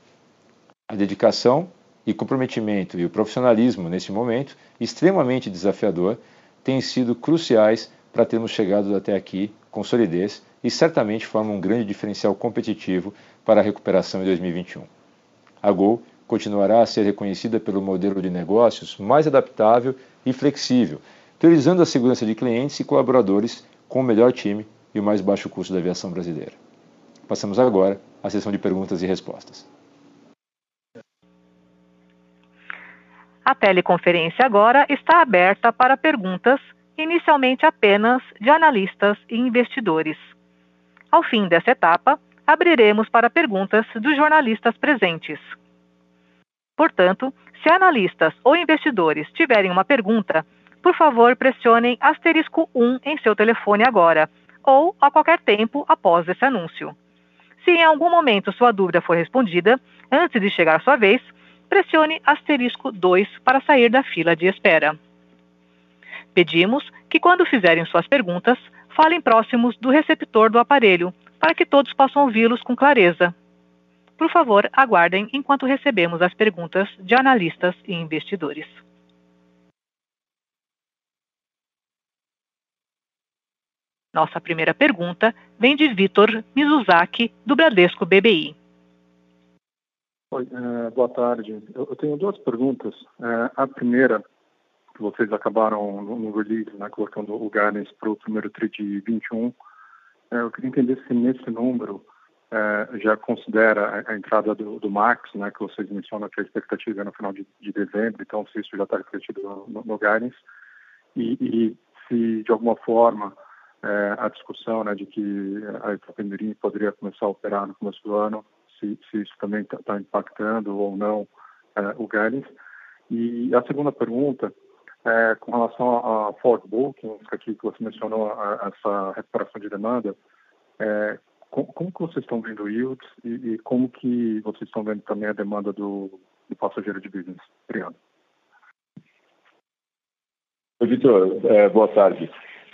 A dedicação e comprometimento e o profissionalismo nesse momento, extremamente desafiador, têm sido cruciais para termos chegado até aqui com solidez e certamente formam um grande diferencial competitivo para a recuperação em 2021. A Gol continuará a ser reconhecida pelo modelo de negócios mais adaptável e flexível, priorizando a segurança de clientes e colaboradores com o melhor time e o mais baixo custo da aviação brasileira. Passamos agora à sessão de perguntas e respostas. A teleconferência agora está aberta para perguntas, inicialmente apenas de analistas e investidores. Ao fim dessa etapa, abriremos para perguntas dos jornalistas presentes. Portanto, se analistas ou investidores tiverem uma pergunta, por favor pressionem asterisco 1 em seu telefone agora, ou a qualquer tempo após esse anúncio. Se em algum momento sua dúvida for respondida, antes de chegar a sua vez, pressione asterisco 2 para sair da fila de espera. Pedimos que, quando fizerem suas perguntas, falem próximos do receptor do aparelho, para que todos possam ouvi-los com clareza. Por favor, aguardem enquanto recebemos as perguntas de analistas e investidores. Nossa primeira pergunta vem de Vitor Mizuzaki, do Bradesco BBI. Oi, é, boa tarde. Eu, tenho duas perguntas. É, a primeira, vocês acabaram no, release, né, colocando o guidance para o primeiro TRI de 21. É, eu queria entender se nesse número é, já considera a, a entrada do, do, Max, né, que vocês mencionam que a expectativa é no final de, de dezembro, então se isso já está refletido no, no, no guidance. E, e se, de alguma forma, é, a discussão né, de que a Itapemirim poderia começar a operar no começo do ano, se, se isso também está tá impactando ou não é, o guidance. E a segunda pergunta é com relação a, a forward bookings, aqui que você mencionou a, essa recuperação de demanda, é, como, que vocês estão vendo yields e, e, como que vocês estão vendo também a demanda do, do passageiro de business? Obrigado. Vitor, é, boa tarde.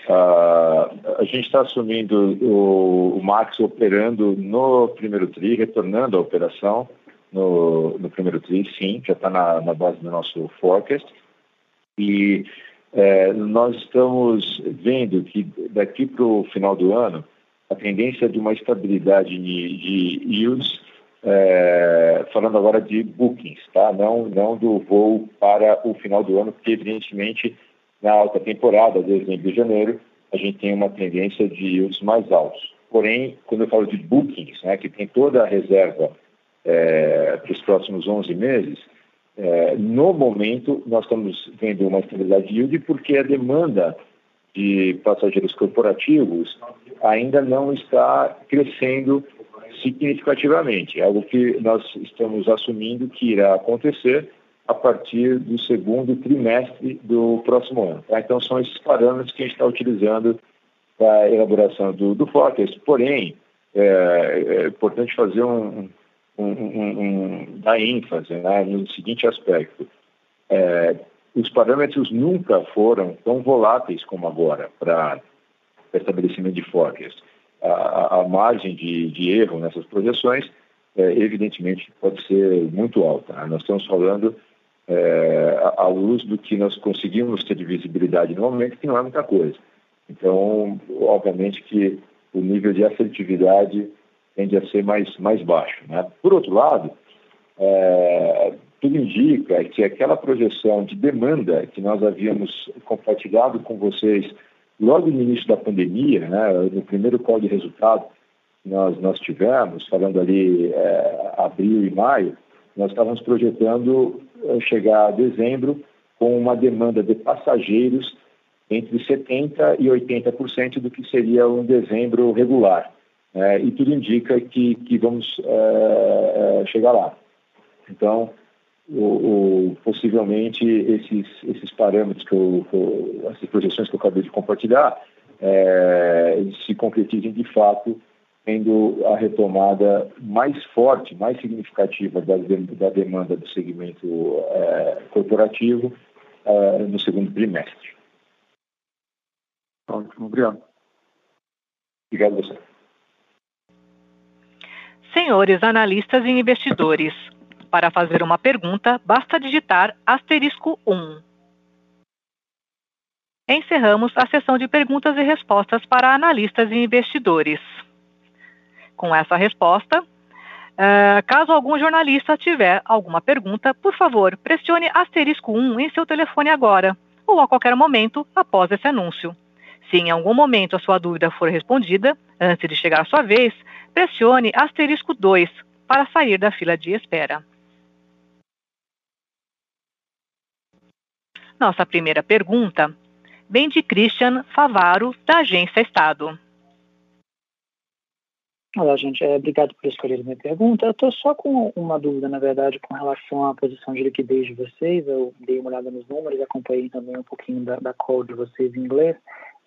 Uh, a gente está assumindo o, o, Max operando no primeiro TRI, retornando à operação no, no primeiro TRI, sim, já está na, na, base do nosso forecast. E é, nós estamos vendo que daqui para o final do ano, a tendência de uma estabilidade de, de yields, é, falando agora de bookings, tá? não, não do voo para o final do ano, porque evidentemente na alta temporada, dezembro e janeiro, a gente tem uma tendência de yields mais altos. Porém, quando eu falo de bookings, né, que tem toda a reserva é, para os próximos 11 meses, é, no momento nós estamos vendo uma estabilidade de yield porque a demanda de passageiros corporativos ainda não está crescendo significativamente. É algo que nós estamos assumindo que irá acontecer a partir do segundo trimestre do próximo ano. Tá? Então, são esses parâmetros que a gente está utilizando para a elaboração do, do forecast. Porém, é, é importante fazer um, um, um, um dar ênfase né, no seguinte aspecto. É, os parâmetros nunca foram tão voláteis como agora para estabelecimento de forecast. A, a margem de, de, erro nessas projeções, é, evidentemente, pode ser muito alta. Nós estamos falando é, à luz do que nós conseguimos ter de visibilidade no momento, que não é muita coisa. Então, obviamente que o nível de assertividade tende a ser mais, mais baixo. Né? Por outro lado, é, tudo indica que aquela projeção de demanda que nós havíamos compartilhado com vocês logo no início da pandemia, né, no primeiro call de resultado nós, nós tivemos, falando ali é, abril e maio, nós estávamos projetando é, chegar a dezembro com uma demanda de passageiros entre 70% e 80% do que seria um dezembro regular. É, e tudo indica que, que vamos é, chegar lá. Então, o, o, possivelmente esses, esses parâmetros, que eu, que eu, essas projeções que eu acabei de compartilhar, é, se concretizem de fato, tendo a retomada mais forte, mais significativa da, da demanda do segmento é, corporativo é, no segundo trimestre. Ótimo, obrigado. Obrigado a você. Senhores analistas e investidores, para fazer uma pergunta, basta digitar asterisco 1. Encerramos a sessão de perguntas e respostas para analistas e investidores. Com essa resposta, uh, caso algum jornalista tiver alguma pergunta, por favor, pressione asterisco 1 em seu telefone agora, ou a qualquer momento após esse anúncio. Se em algum momento a sua dúvida for respondida, antes de chegar a sua vez, pressione asterisco 2 para sair da fila de espera. Nossa primeira pergunta vem de Christian Favaro, da Agência Estado. Olá, gente. É, obrigado por escolher minha pergunta. Eu estou só com uma dúvida, na verdade, com relação à posição de liquidez de vocês. Eu dei uma olhada nos números, acompanhei também um pouquinho da, da call de vocês em inglês.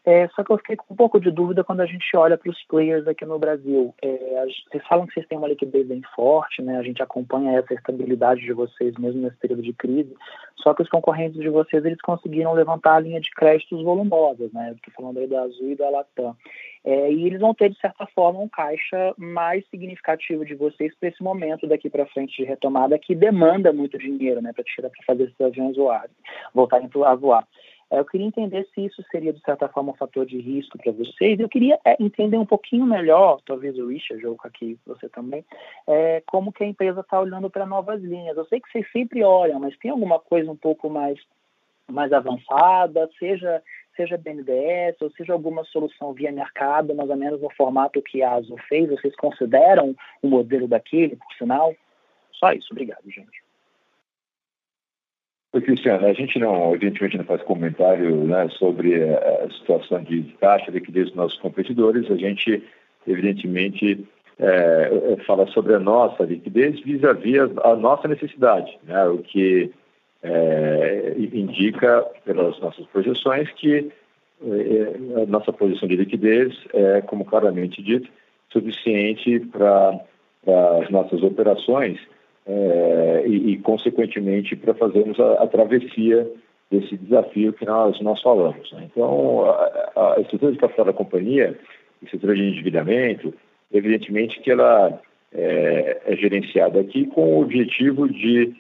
É, só que eu fiquei com um pouco de dúvida quando a gente olha para os players aqui no Brasil. É, vocês falam que vocês têm uma liquidez bem forte, né? A gente acompanha essa estabilidade de vocês mesmo nesse período de crise. Só que os concorrentes de vocês eles conseguiram levantar a linha de créditos volumosas, né? Estou falando aí da Azul e da Latam. É, e eles vão ter de certa forma um caixa mais significativo de vocês para esse momento daqui para frente de retomada que demanda muito dinheiro, né? Para tirar para fazer esses aviões voarem, voltarem a voar. É, eu queria entender se isso seria, de certa forma, um fator de risco para vocês. Eu queria é, entender um pouquinho melhor, talvez o Richard, ou aqui você também, é, como que a empresa está olhando para novas linhas. Eu sei que vocês sempre olham, mas tem alguma coisa um pouco mais, mais avançada, seja seja BNDES, ou seja alguma solução via mercado, mais ou menos no formato que a ASO fez, vocês consideram o modelo daquele, por sinal? Só isso, obrigado, gente. Oi, Cristiano, a gente não, evidentemente, não faz comentário né, sobre a situação de taxa, de liquidez dos nossos competidores. A gente, evidentemente, é, fala sobre a nossa liquidez vis-à-vis a, nossa necessidade, né, o que é, indica, pelas nossas projeções, que a nossa posição de liquidez é, como claramente dito, suficiente para as nossas operações é, e, e, consequentemente, para fazermos a, a, travessia desse desafio que nós, nós falamos. Né? Então, a, a, estrutura de capital da companhia, a estrutura de endividamento, evidentemente que ela é, é gerenciada aqui com o objetivo de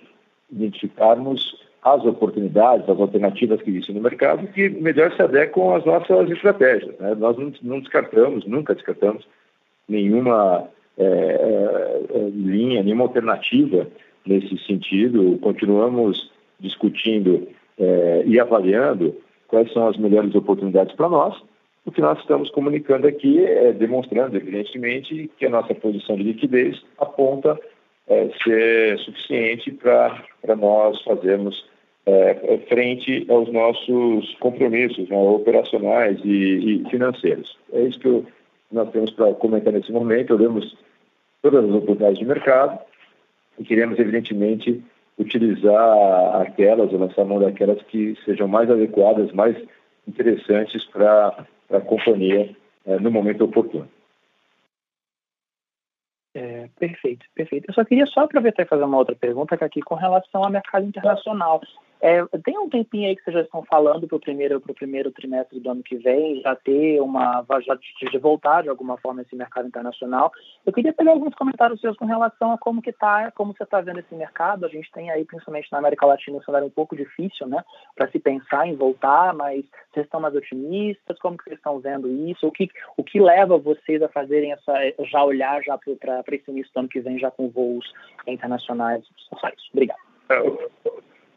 identificarmos as oportunidades, as alternativas que existem no mercado que melhor se adequam às nossas estratégias. Né? Nós não, não descartamos, nunca descartamos nenhuma é, é, é, linha, nenhuma alternativa nesse sentido. Continuamos discutindo é, e avaliando quais são as melhores oportunidades para nós. O que nós estamos comunicando aqui é demonstrando, evidentemente, que a nossa posição de liquidez aponta é, ser suficiente para nós fazermos é, frente aos nossos compromissos né, operacionais e, e, financeiros. É isso que eu, nós temos para comentar nesse momento. Olhamos todas as oportunidades de mercado e queremos, evidentemente, utilizar aquelas, ou lançar mão daquelas que sejam mais adequadas, mais interessantes para a companhia é, no momento oportuno. É, perfeito, perfeito. Eu só queria só aproveitar e fazer uma outra pergunta, aqui com relação ao mercado internacional. É, tem um tempinho aí que vocês já estão falando para o primeiro, primeiro trimestre do ano que vem, já ter uma. já de voltar de alguma forma esse mercado internacional. Eu queria pegar alguns comentários seus com relação a como que tá, como você está vendo esse mercado. A gente tem aí, principalmente na América Latina, um cenário um pouco difícil, né? Para se pensar em voltar, mas vocês estão mais otimistas? Como que vocês estão vendo isso? O que, o que leva vocês a fazerem essa. já olhar já para esse início do ano que vem, já com voos internacionais? Só isso. Obrigado.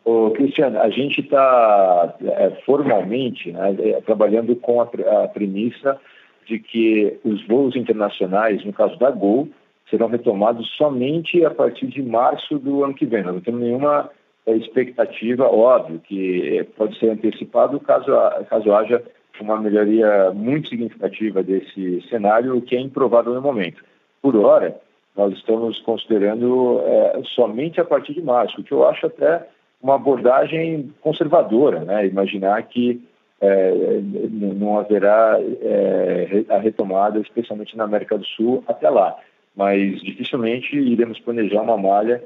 Ô, Cristiano, a gente está é, formalmente né, é, trabalhando com a, a, premissa de que os voos internacionais, no caso da Gol, serão retomados somente a partir de março do ano que vem. Nós não temos nenhuma é, expectativa, óbvio, que é, pode ser antecipado caso, caso haja uma melhoria muito significativa desse cenário, o que é improvável no momento. Por hora, nós estamos considerando é, somente a partir de março, o que eu acho até uma abordagem conservadora, né? imaginar que é, não haverá é, a retomada, especialmente na América do Sul, até lá. Mas dificilmente iremos planejar uma malha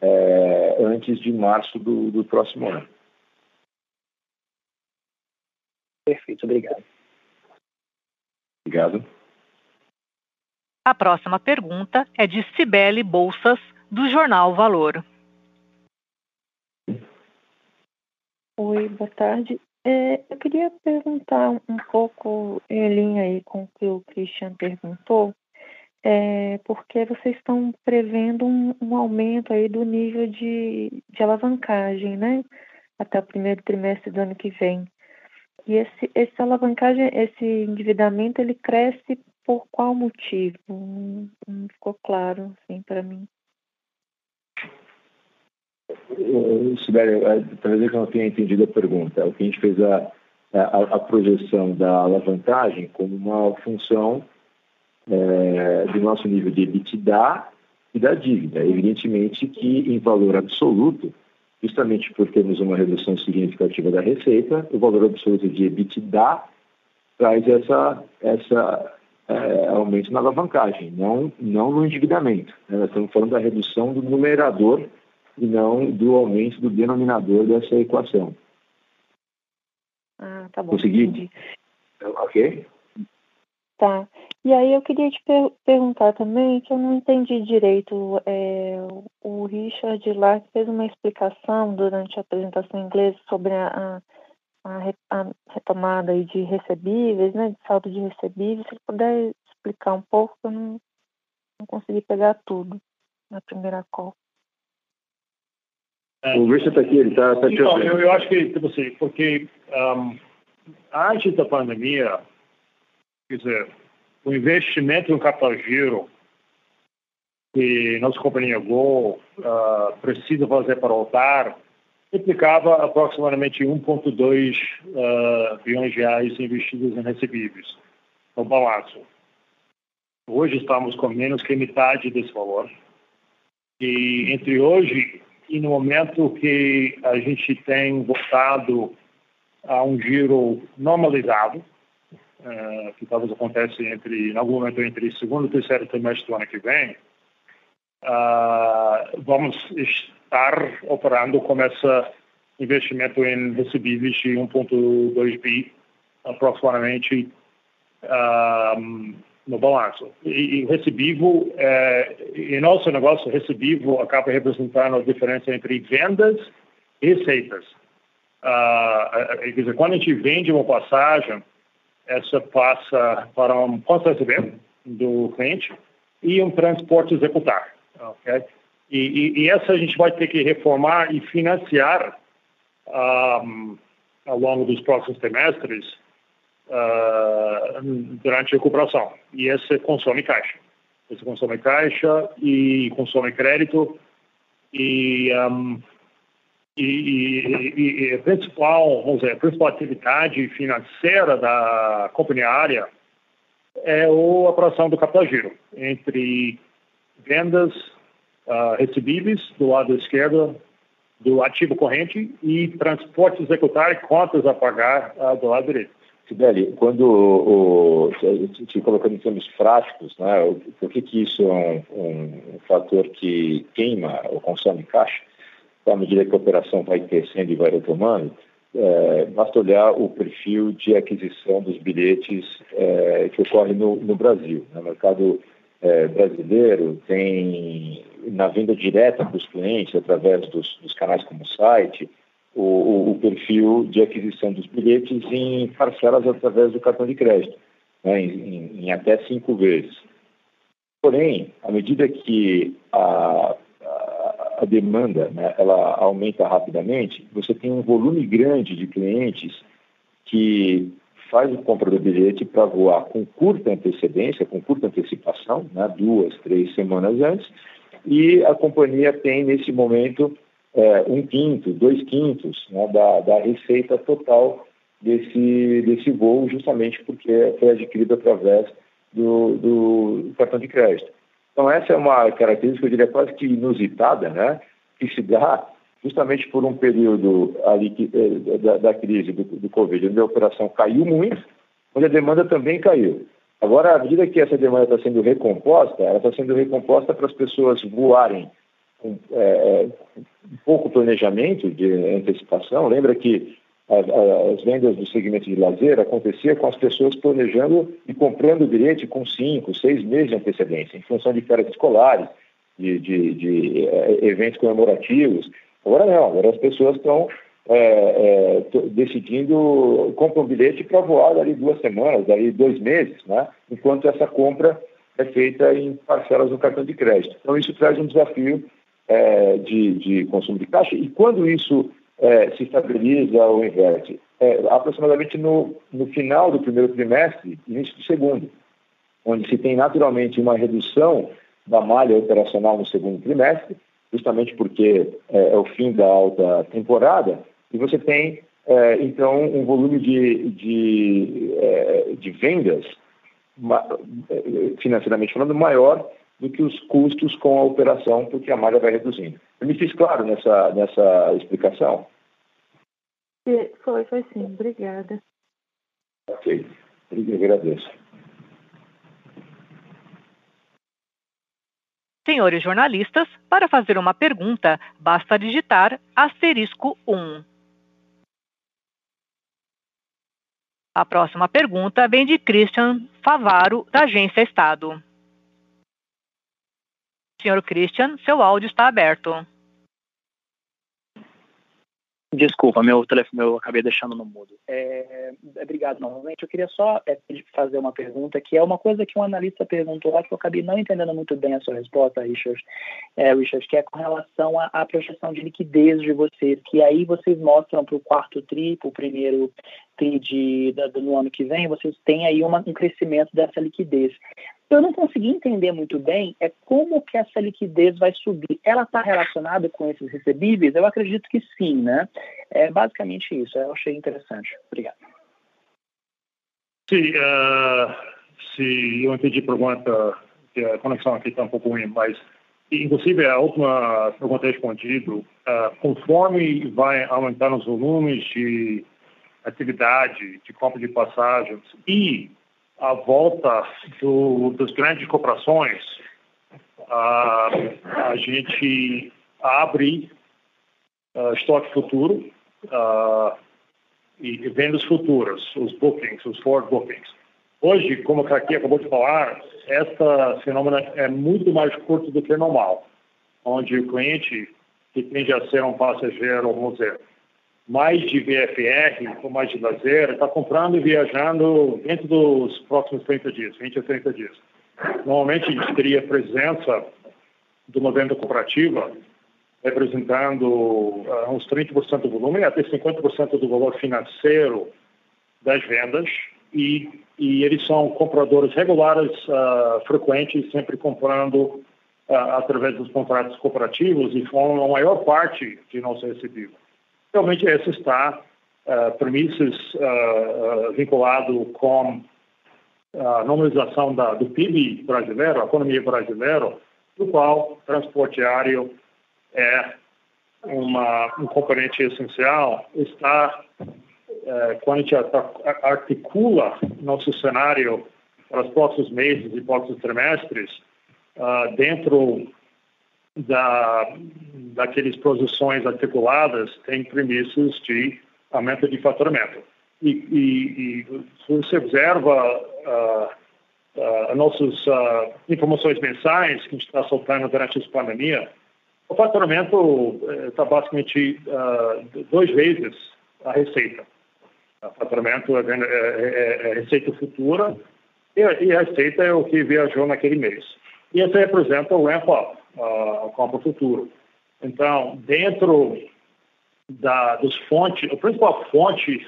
é, antes de março do, do próximo ano. Perfeito, obrigado. Obrigado. A próxima pergunta é de Cibele Bolsas, do jornal Valor. Oi, boa tarde. É, eu queria perguntar um pouco em linha aí com o que o Christian perguntou, é, porque vocês estão prevendo um, um, aumento aí do nível de, de alavancagem, né? Até o primeiro trimestre do ano que vem. E esse, esse alavancagem, esse endividamento, ele cresce por qual motivo? Não, não ficou claro, assim, para mim. Sibério, talvez eu não tenha entendido a pergunta. O que a gente fez a, a, a projeção da alavancagem como uma função é, do nosso nível de EBITDA e da dívida. Evidentemente que, em valor absoluto, justamente por termos uma redução significativa da receita, o valor absoluto de EBITDA traz essa, essa é, aumento na alavancagem, não, não no endividamento. Né? Nós estamos falando da redução do numerador e não do aumento do denominador dessa equação. Ah, tá bom. Consegui? Entendi. Ok? Tá. E aí eu queria te per perguntar também, que eu não entendi direito. É, o Richard lá fez uma explicação durante a apresentação em inglês sobre a, a, a retomada de recebíveis, né, de saldo de recebíveis. Se puder explicar um pouco, eu não, não consegui pegar tudo na primeira call. É. O Richard está aqui, ele está tá então, eu, eu, acho que, tipo assim, porque um, antes da pandemia, quer dizer, o investimento no capital giro que nossa companhia Go uh, precisa fazer para voltar implicava aproximadamente 1,2 uh, bilhões de reais investidos em recebíveis no balanço. Hoje estamos com menos que metade desse valor. E entre hoje e no momento que a gente tem voltado a um giro normalizado, uh, que talvez aconteça entre, em algum momento entre segundo e terceiro trimestre do ano que vem, uh, vamos estar operando com esse investimento em recebíveis de 1,2 bi, aproximadamente, uh, no balanço. E, e recebível, é, em nosso negócio, recebível acaba representando a diferença entre vendas e receitas. Ah, quer dizer, quando a gente vende uma passagem, essa passa para um ponto receber do cliente e um transporte executar. Okay? E, e, e, essa a gente vai ter que reformar e financiar um, ah, ao longo dos próximos trimestres uh, durante a recuperação. E esse consome caixa. Esse consome caixa e consome crédito e, um, e, e, e, a principal, vamos dizer, a principal atividade financeira da companhia área é a operação do capital giro, entre vendas uh, recebíveis do lado esquerdo do ativo corrente e transporte executar e contas a pagar uh, do lado direito. Sibeli, quando o, o, se colocando em termos práticos, né, por que, que isso é um, um, fator que queima ou consome caixa? À medida que a operação vai crescendo e vai retomando, é, basta olhar o perfil de aquisição dos bilhetes é, que ocorre no, no Brasil. No mercado é, brasileiro tem, na venda direta para os clientes, através dos, dos canais como o site, o, o, perfil de aquisição dos bilhetes em parcelas através do cartão de crédito, né, em, em, até cinco vezes. Porém, à medida que a, a, a demanda né, ela aumenta rapidamente, você tem um volume grande de clientes que faz a compra do bilhete para voar com curta antecedência, com curta antecipação, né, duas, três semanas antes, e a companhia tem nesse momento é, um quinto, dois quintos né, da, da receita total desse, desse voo, justamente porque foi adquirido através do, do cartão de crédito. Então, essa é uma característica, eu diria, quase que inusitada, né, que se dá justamente por um período ali eh, da, da, crise do, do Covid, onde a operação caiu muito, onde a demanda também caiu. Agora, à medida que essa demanda está sendo recomposta, ela está sendo recomposta para as pessoas voarem com é, um pouco planejamento de antecipação. Lembra que as, as, vendas do segmento de lazer acontecia com as pessoas planejando e comprando o bilhete com cinco, seis meses de antecedência, em função de férias escolares, de, de, de é, eventos comemorativos. Agora não, agora as pessoas estão é, é, decidindo, compram um bilhete para voar dali duas semanas, dali dois meses, né? enquanto essa compra é feita em parcelas no cartão de crédito. Então isso traz um desafio é, de, de, consumo de caixa. E quando isso é, se estabiliza ou inverte? É, aproximadamente no, no final do primeiro trimestre, início do segundo, onde se tem naturalmente uma redução da malha operacional no segundo trimestre, justamente porque é, é o fim da alta temporada, e você tem, é, então, um volume de, de, é, de vendas, financeiramente falando, maior do que os custos com a operação, porque a malha vai reduzindo. Eu me fiz claro nessa, nessa explicação? Foi, foi sim. Obrigada. Ok. Eu agradeço. Senhores jornalistas, para fazer uma pergunta, basta digitar asterisco 1. A próxima pergunta vem de Christian Favaro, da Agência Estado. Senhor Christian, seu áudio está aberto. Desculpa, meu telefone eu acabei deixando no mudo. É, obrigado novamente. Eu queria só é, fazer uma pergunta que é uma coisa que um analista perguntou lá que eu acabei não entendendo muito bem a sua resposta, Richard, é, Richard que é com relação à, à projeção de liquidez de vocês, que aí vocês mostram para o quarto tri, para o primeiro tri de, da, no ano que vem, vocês têm aí uma, um crescimento dessa liquidez. Eu não consegui entender muito bem é como que essa liquidez vai subir. Ela está relacionada com esses recebíveis? Eu acredito que sim, né? É basicamente isso. Eu achei interessante. Obrigado. Sim, uh, se eu entendi a pergunta, que a conexão aqui está um pouco ruim, mas inclusive a última pergunta respondida, uh, conforme vai aumentando os volumes de atividade de compra de passagens e a volta do, das grandes corporações, a, a gente abre uh, estoque futuro uh, e vendas futuras, os bookings, os forward bookings. Hoje, como o Kaki acabou de falar, essa fenômeno é muito mais curto do que normal, onde o cliente, que tende a ser um passageiro, vamos dizer, mais de VFR ou mais de lazer, está comprando e viajando dentro dos próximos 30 dias, 20 a 30 dias. Normalmente a gente teria presença de uma venda cooperativa representando uh, uns 30% do volume até 50% do valor financeiro das vendas e, e eles são compradores regulares, uh, frequentes, sempre comprando uh, através dos contratos cooperativos e formam a maior parte de nosso recebível realmente essa está uh, premissas uh, vinculado com a normalização da, do PIB brasileiro, a economia brasileira, do qual transporte aéreo é uma, um componente essencial, está, é, quando a gente articula nosso cenário para os próximos meses e próximos trimestres, uh, dentro da, daqueles posições articuladas, tem premissas de aumento de faturamento. E, e, e você observa uh, uh, nossas uh, informações mensais que a gente está soltando durante essa pandemia, o faturamento está basicamente duas vezes a receita. O faturamento é, é, é, é receita futura e, e, a receita é o que viajou naquele mês. E isso representa o ramp-up, a compra futuro. Então, dentro da, dos fontes, a principal fonte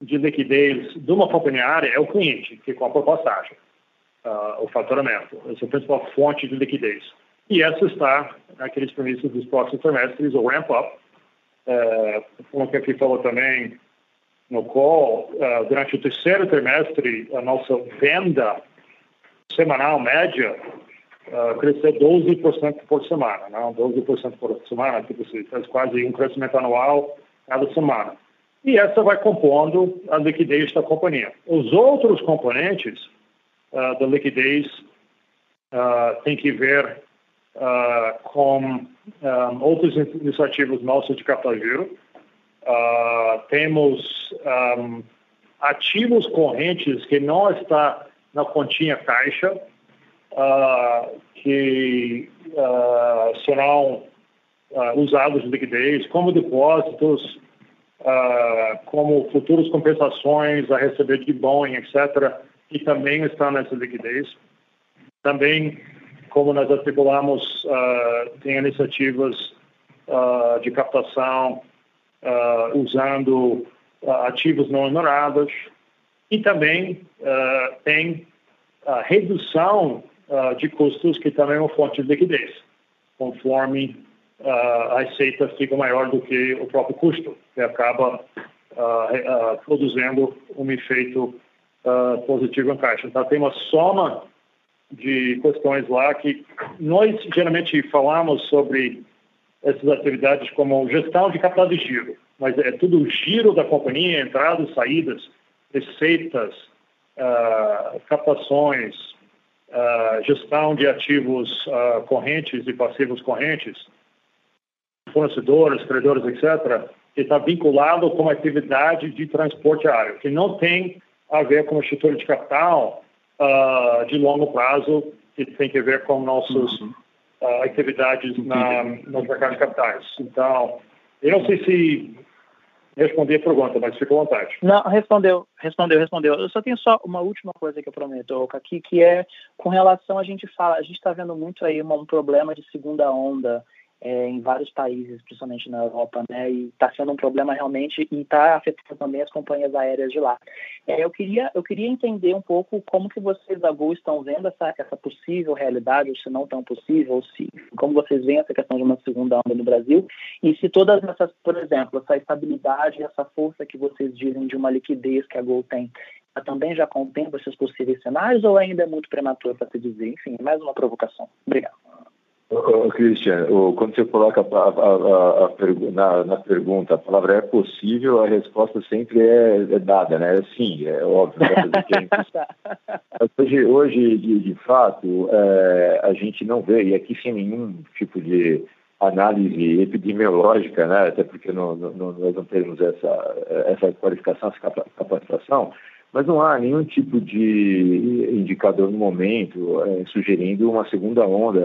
de liquidez de uma companhia aérea é o cliente que compra a passagem, uh, o faturamento. Essa é a principal fonte de liquidez. E essa está naqueles premissas dos próximos trimestres, o ramp-up. Uh, como que aqui falou também no call, uh, durante o terceiro trimestre, a nossa venda semanal média uh, crescer 12% por semana, não? 12% por semana, tipo assim, faz quase um crescimento anual cada semana. E essa vai compondo a liquidez da companhia. Os outros componentes uh, da liquidez uh, tem que ver uh, com um, outras iniciativas nossas de capital giro. temos um, ativos correntes que não está na continha caixa, uh, que uh, serão uh, usados de liquidez como depósitos, como futuras compensações a receber de Boeing, etc., que também estão nessa liquidez. Também, como nós articulamos, tem iniciativas de captação usando ativos não honorados e também tem a redução uh, de custos, que também é uma fonte de liquidez, conforme a receita fica maior do que o próprio custo, que acaba uh, produzindo um efeito positivo em caixa. Então, tem uma soma de questões lá que nós geralmente falamos sobre essas atividades como gestão de capital de giro, mas é tudo o giro da companhia, entradas, saídas, receitas, captações, uh, gestão de ativos uh, correntes e passivos correntes, fornecedores, credores, etc., está vinculado com a atividade de transporte aéreo, que não tem a ver com a estrutura de capital uh, de longo prazo, que tem a ver com nossas uhum. atividades na, nos mercados de capitais. Então, eu não sei se respondi a pergunta, mas fica à vontade. Não, respondeu, respondeu, respondeu. Eu só tenho só uma última coisa que eu prometo, aqui, que é com relação a gente fala, a gente está vendo muito aí um problema de segunda onda é, em vários países, principalmente na Europa, né? E está sendo um problema realmente e está afetando também as companhias aéreas de lá. É, eu queria eu queria entender um pouco como que vocês da Gol estão vendo essa essa possível realidade, ou se não tão possível, ou se como vocês veem essa questão de uma segunda onda no Brasil e se todas essas, por exemplo, essa estabilidade, essa força que vocês dizem de uma liquidez que a Gol tem, também já contempla esses possíveis cenários ou ainda é muito prematuro para se dizer? Enfim, mais uma provocação. Obrigado. Ô, Christian, quando você coloca a, a, a, na, na, pergunta a palavra é possível, a resposta sempre é, é dada, né? Sim, é óbvio. É hoje, hoje de, de fato, é, a gente não vê, e aqui sem nenhum tipo de análise epidemiológica, né? até porque não, não, nós não temos essa, essa qualificação, essa capacitação, mas não há nenhum tipo de indicador no momento é, sugerindo uma segunda onda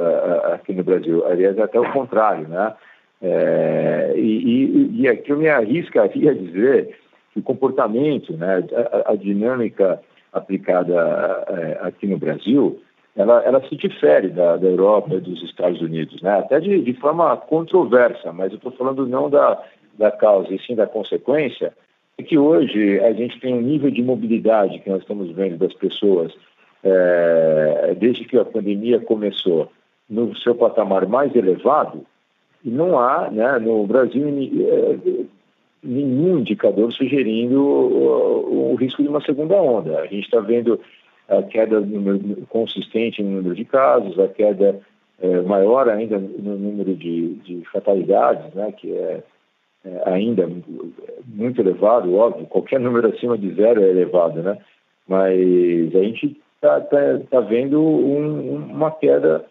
aqui no Brasil. Aliás, até o contrário, né? É, e, e, aqui eu me arriscaria a dizer que o comportamento, né, a, a dinâmica aplicada é, aqui no Brasil, ela, ela se difere da, da Europa e dos Estados Unidos, né? até de, de forma controversa, mas eu estou falando não da, da causa, e sim da consequência, é que hoje a gente tem um nível de mobilidade que nós estamos vendo das pessoas é, desde que a pandemia começou no seu patamar mais elevado e não há né, no Brasil é, nenhum indicador sugerindo o, o, risco de uma segunda onda. A gente está vendo a queda consistente no número de casos, a queda é, maior ainda no número de, de fatalidades, né, que é, ainda muito elevado, óbvio, qualquer número acima de zero é elevado, né? Mas a gente está tá, tá vendo um, uma queda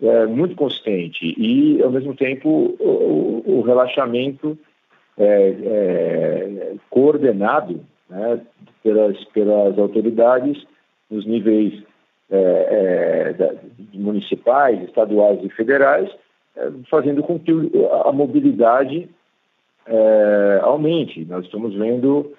é, muito consistente e, ao mesmo tempo, o, o relaxamento é, é, coordenado né, pelas, pelas autoridades nos níveis é, é, municipais, estaduais e federais, é, fazendo com que a mobilidade é, aumente. Nós estamos vendo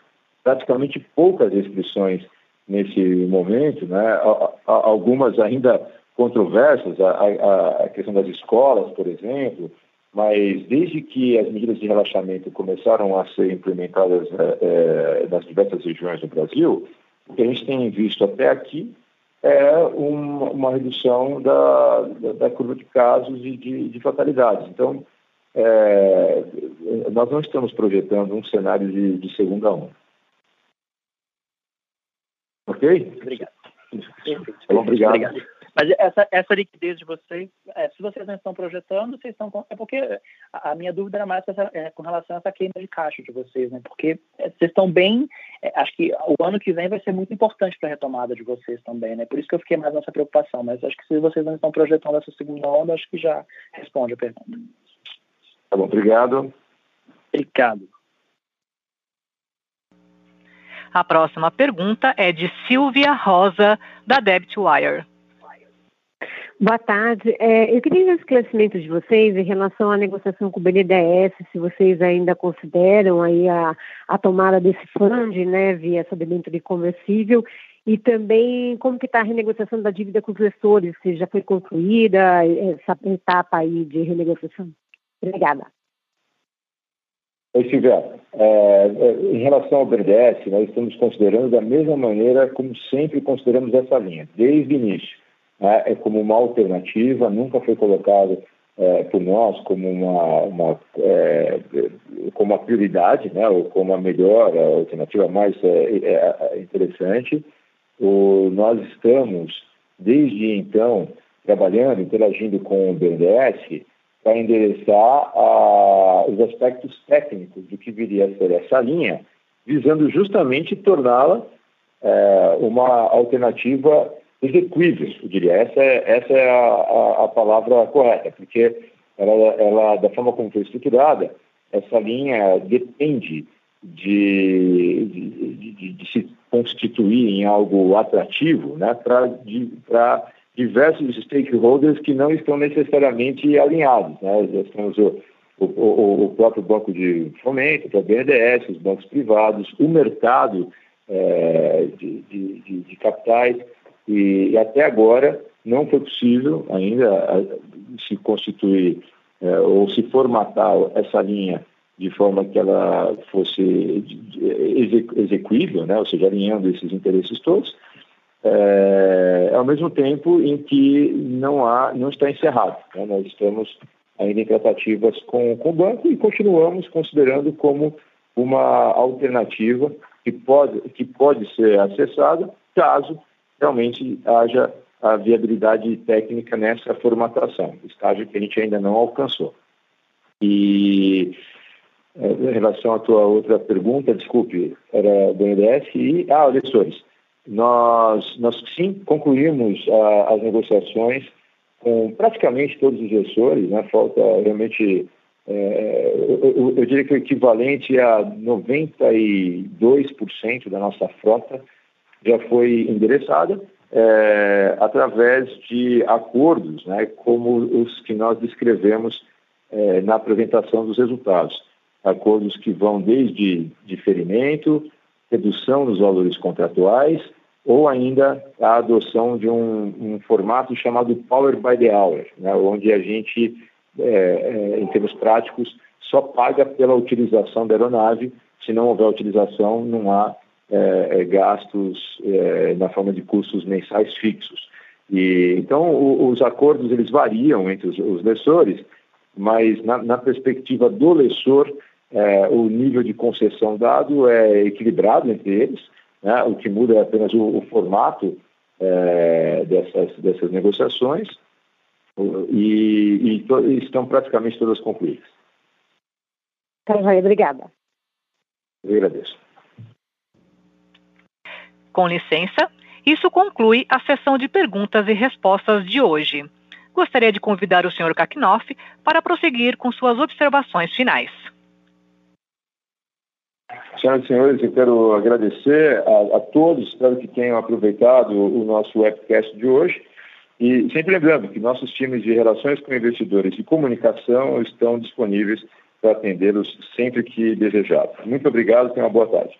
praticamente poucas restrições nesse momento, né? algumas ainda controversas, a, a, questão das escolas, por exemplo, mas desde que as medidas de relaxamento começaram a ser implementadas é, é, nas diversas regiões do Brasil, o que a gente tem visto até aqui é uma, uma redução da, da, da, curva de casos e de, de fatalidades. Então, é, nós não estamos projetando um cenário de, de segunda onda. Ok? Obrigado. Perfeito. Obrigado. Obrigado. Mas essa, essa liquidez de vocês, é, se vocês não estão projetando, vocês estão. É porque a, a minha dúvida era mais essa, é, com relação a essa queima de caixa de vocês, né? Porque é, vocês estão bem. É, acho que o ano que vem vai ser muito importante para a retomada de vocês também, né? Por isso que eu fiquei mais nessa preocupação. Mas acho que se vocês não estão projetando essa segunda onda, acho que já responde a pergunta. Tá bom, obrigado. Obrigado. A próxima pergunta é de Silvia Rosa, da Debtwire. Boa tarde. É, eu queria um esclarecimento de vocês em relação à negociação com o BNDES, se vocês ainda consideram aí a, a tomada desse fund, né, via essa debênture conversível, e também como que está a renegociação da dívida com os gestores, se já foi concluída essa etapa aí de renegociação. Obrigada. Oi, Silvia. É, é em relação ao BNDES, nós estamos considerando da mesma maneira como sempre consideramos essa linha, desde o início né, é como uma alternativa, nunca foi colocado é, por nós como uma, uma é, como uma prioridade, né, ou como a melhor a alternativa mais é, é, interessante. O, nós estamos, desde então, trabalhando, interagindo com o BNDES para endereçar os aspectos técnicos do que viria a ser essa linha, visando justamente torná-la é, uma alternativa execuível, eu diria. Essa é, essa é a, a, a palavra correta, porque ela, ela, da forma como foi estruturada, essa linha depende de, de, de, de se constituir em algo atrativo né, para diversos stakeholders que não estão necessariamente alinhados. Né? Nós temos o, o, o, próprio banco de fomento, o BNDES, os bancos privados, o mercado é, de, de, de, capitais. E, e até agora não foi possível ainda se constituir é, ou se formatar essa linha de forma que ela fosse execuível, né? ou seja, alinhando esses interesses todos, é, ao mesmo tempo em que não há, não está encerrado. Né? Nós estamos ainda em tratativas com, com o banco e continuamos considerando como uma alternativa que pode, que pode ser acessada caso realmente haja a viabilidade técnica nessa formatação, estágio que a gente ainda não alcançou. E é, em relação à tua outra pergunta, desculpe, era do NDS e, ah, eleitores. Nós, nós sim concluímos a, as negociações com praticamente todos os gestores, né? falta realmente, é, eu, eu, diria que o equivalente a 92% da nossa frota já foi endereçada é, através de acordos, né, como os que nós descrevemos é, na apresentação dos resultados. Acordos que vão desde diferimento, redução dos valores contratuais ou ainda a adoção de um, um formato chamado Power by the Hour, né, onde a gente, é, é em termos práticos, só paga pela utilização da aeronave. Se não houver utilização, não há é, é, gastos é, na forma de custos mensais fixos. E, então, o, os acordos eles variam entre os, os lessores, mas na, na, perspectiva do lessor, é, o nível de concessão dado é equilibrado entre eles, né? o que muda é apenas o, o formato é, dessas, dessas negociações. e, e estão praticamente todas concluídas. Tá, obrigada. Eu agradeço. Com licença, isso conclui a sessão de perguntas e respostas de hoje. Gostaria de convidar o Sr. Kakinoff para prosseguir com suas observações finais. Senhoras e senhores, eu quero agradecer a, a, todos, espero que tenham aproveitado o nosso webcast de hoje. E sempre lembrando que nossos times de relações com investidores e comunicação estão disponíveis para atendê-los sempre que desejado. Muito obrigado, tenha uma boa tarde.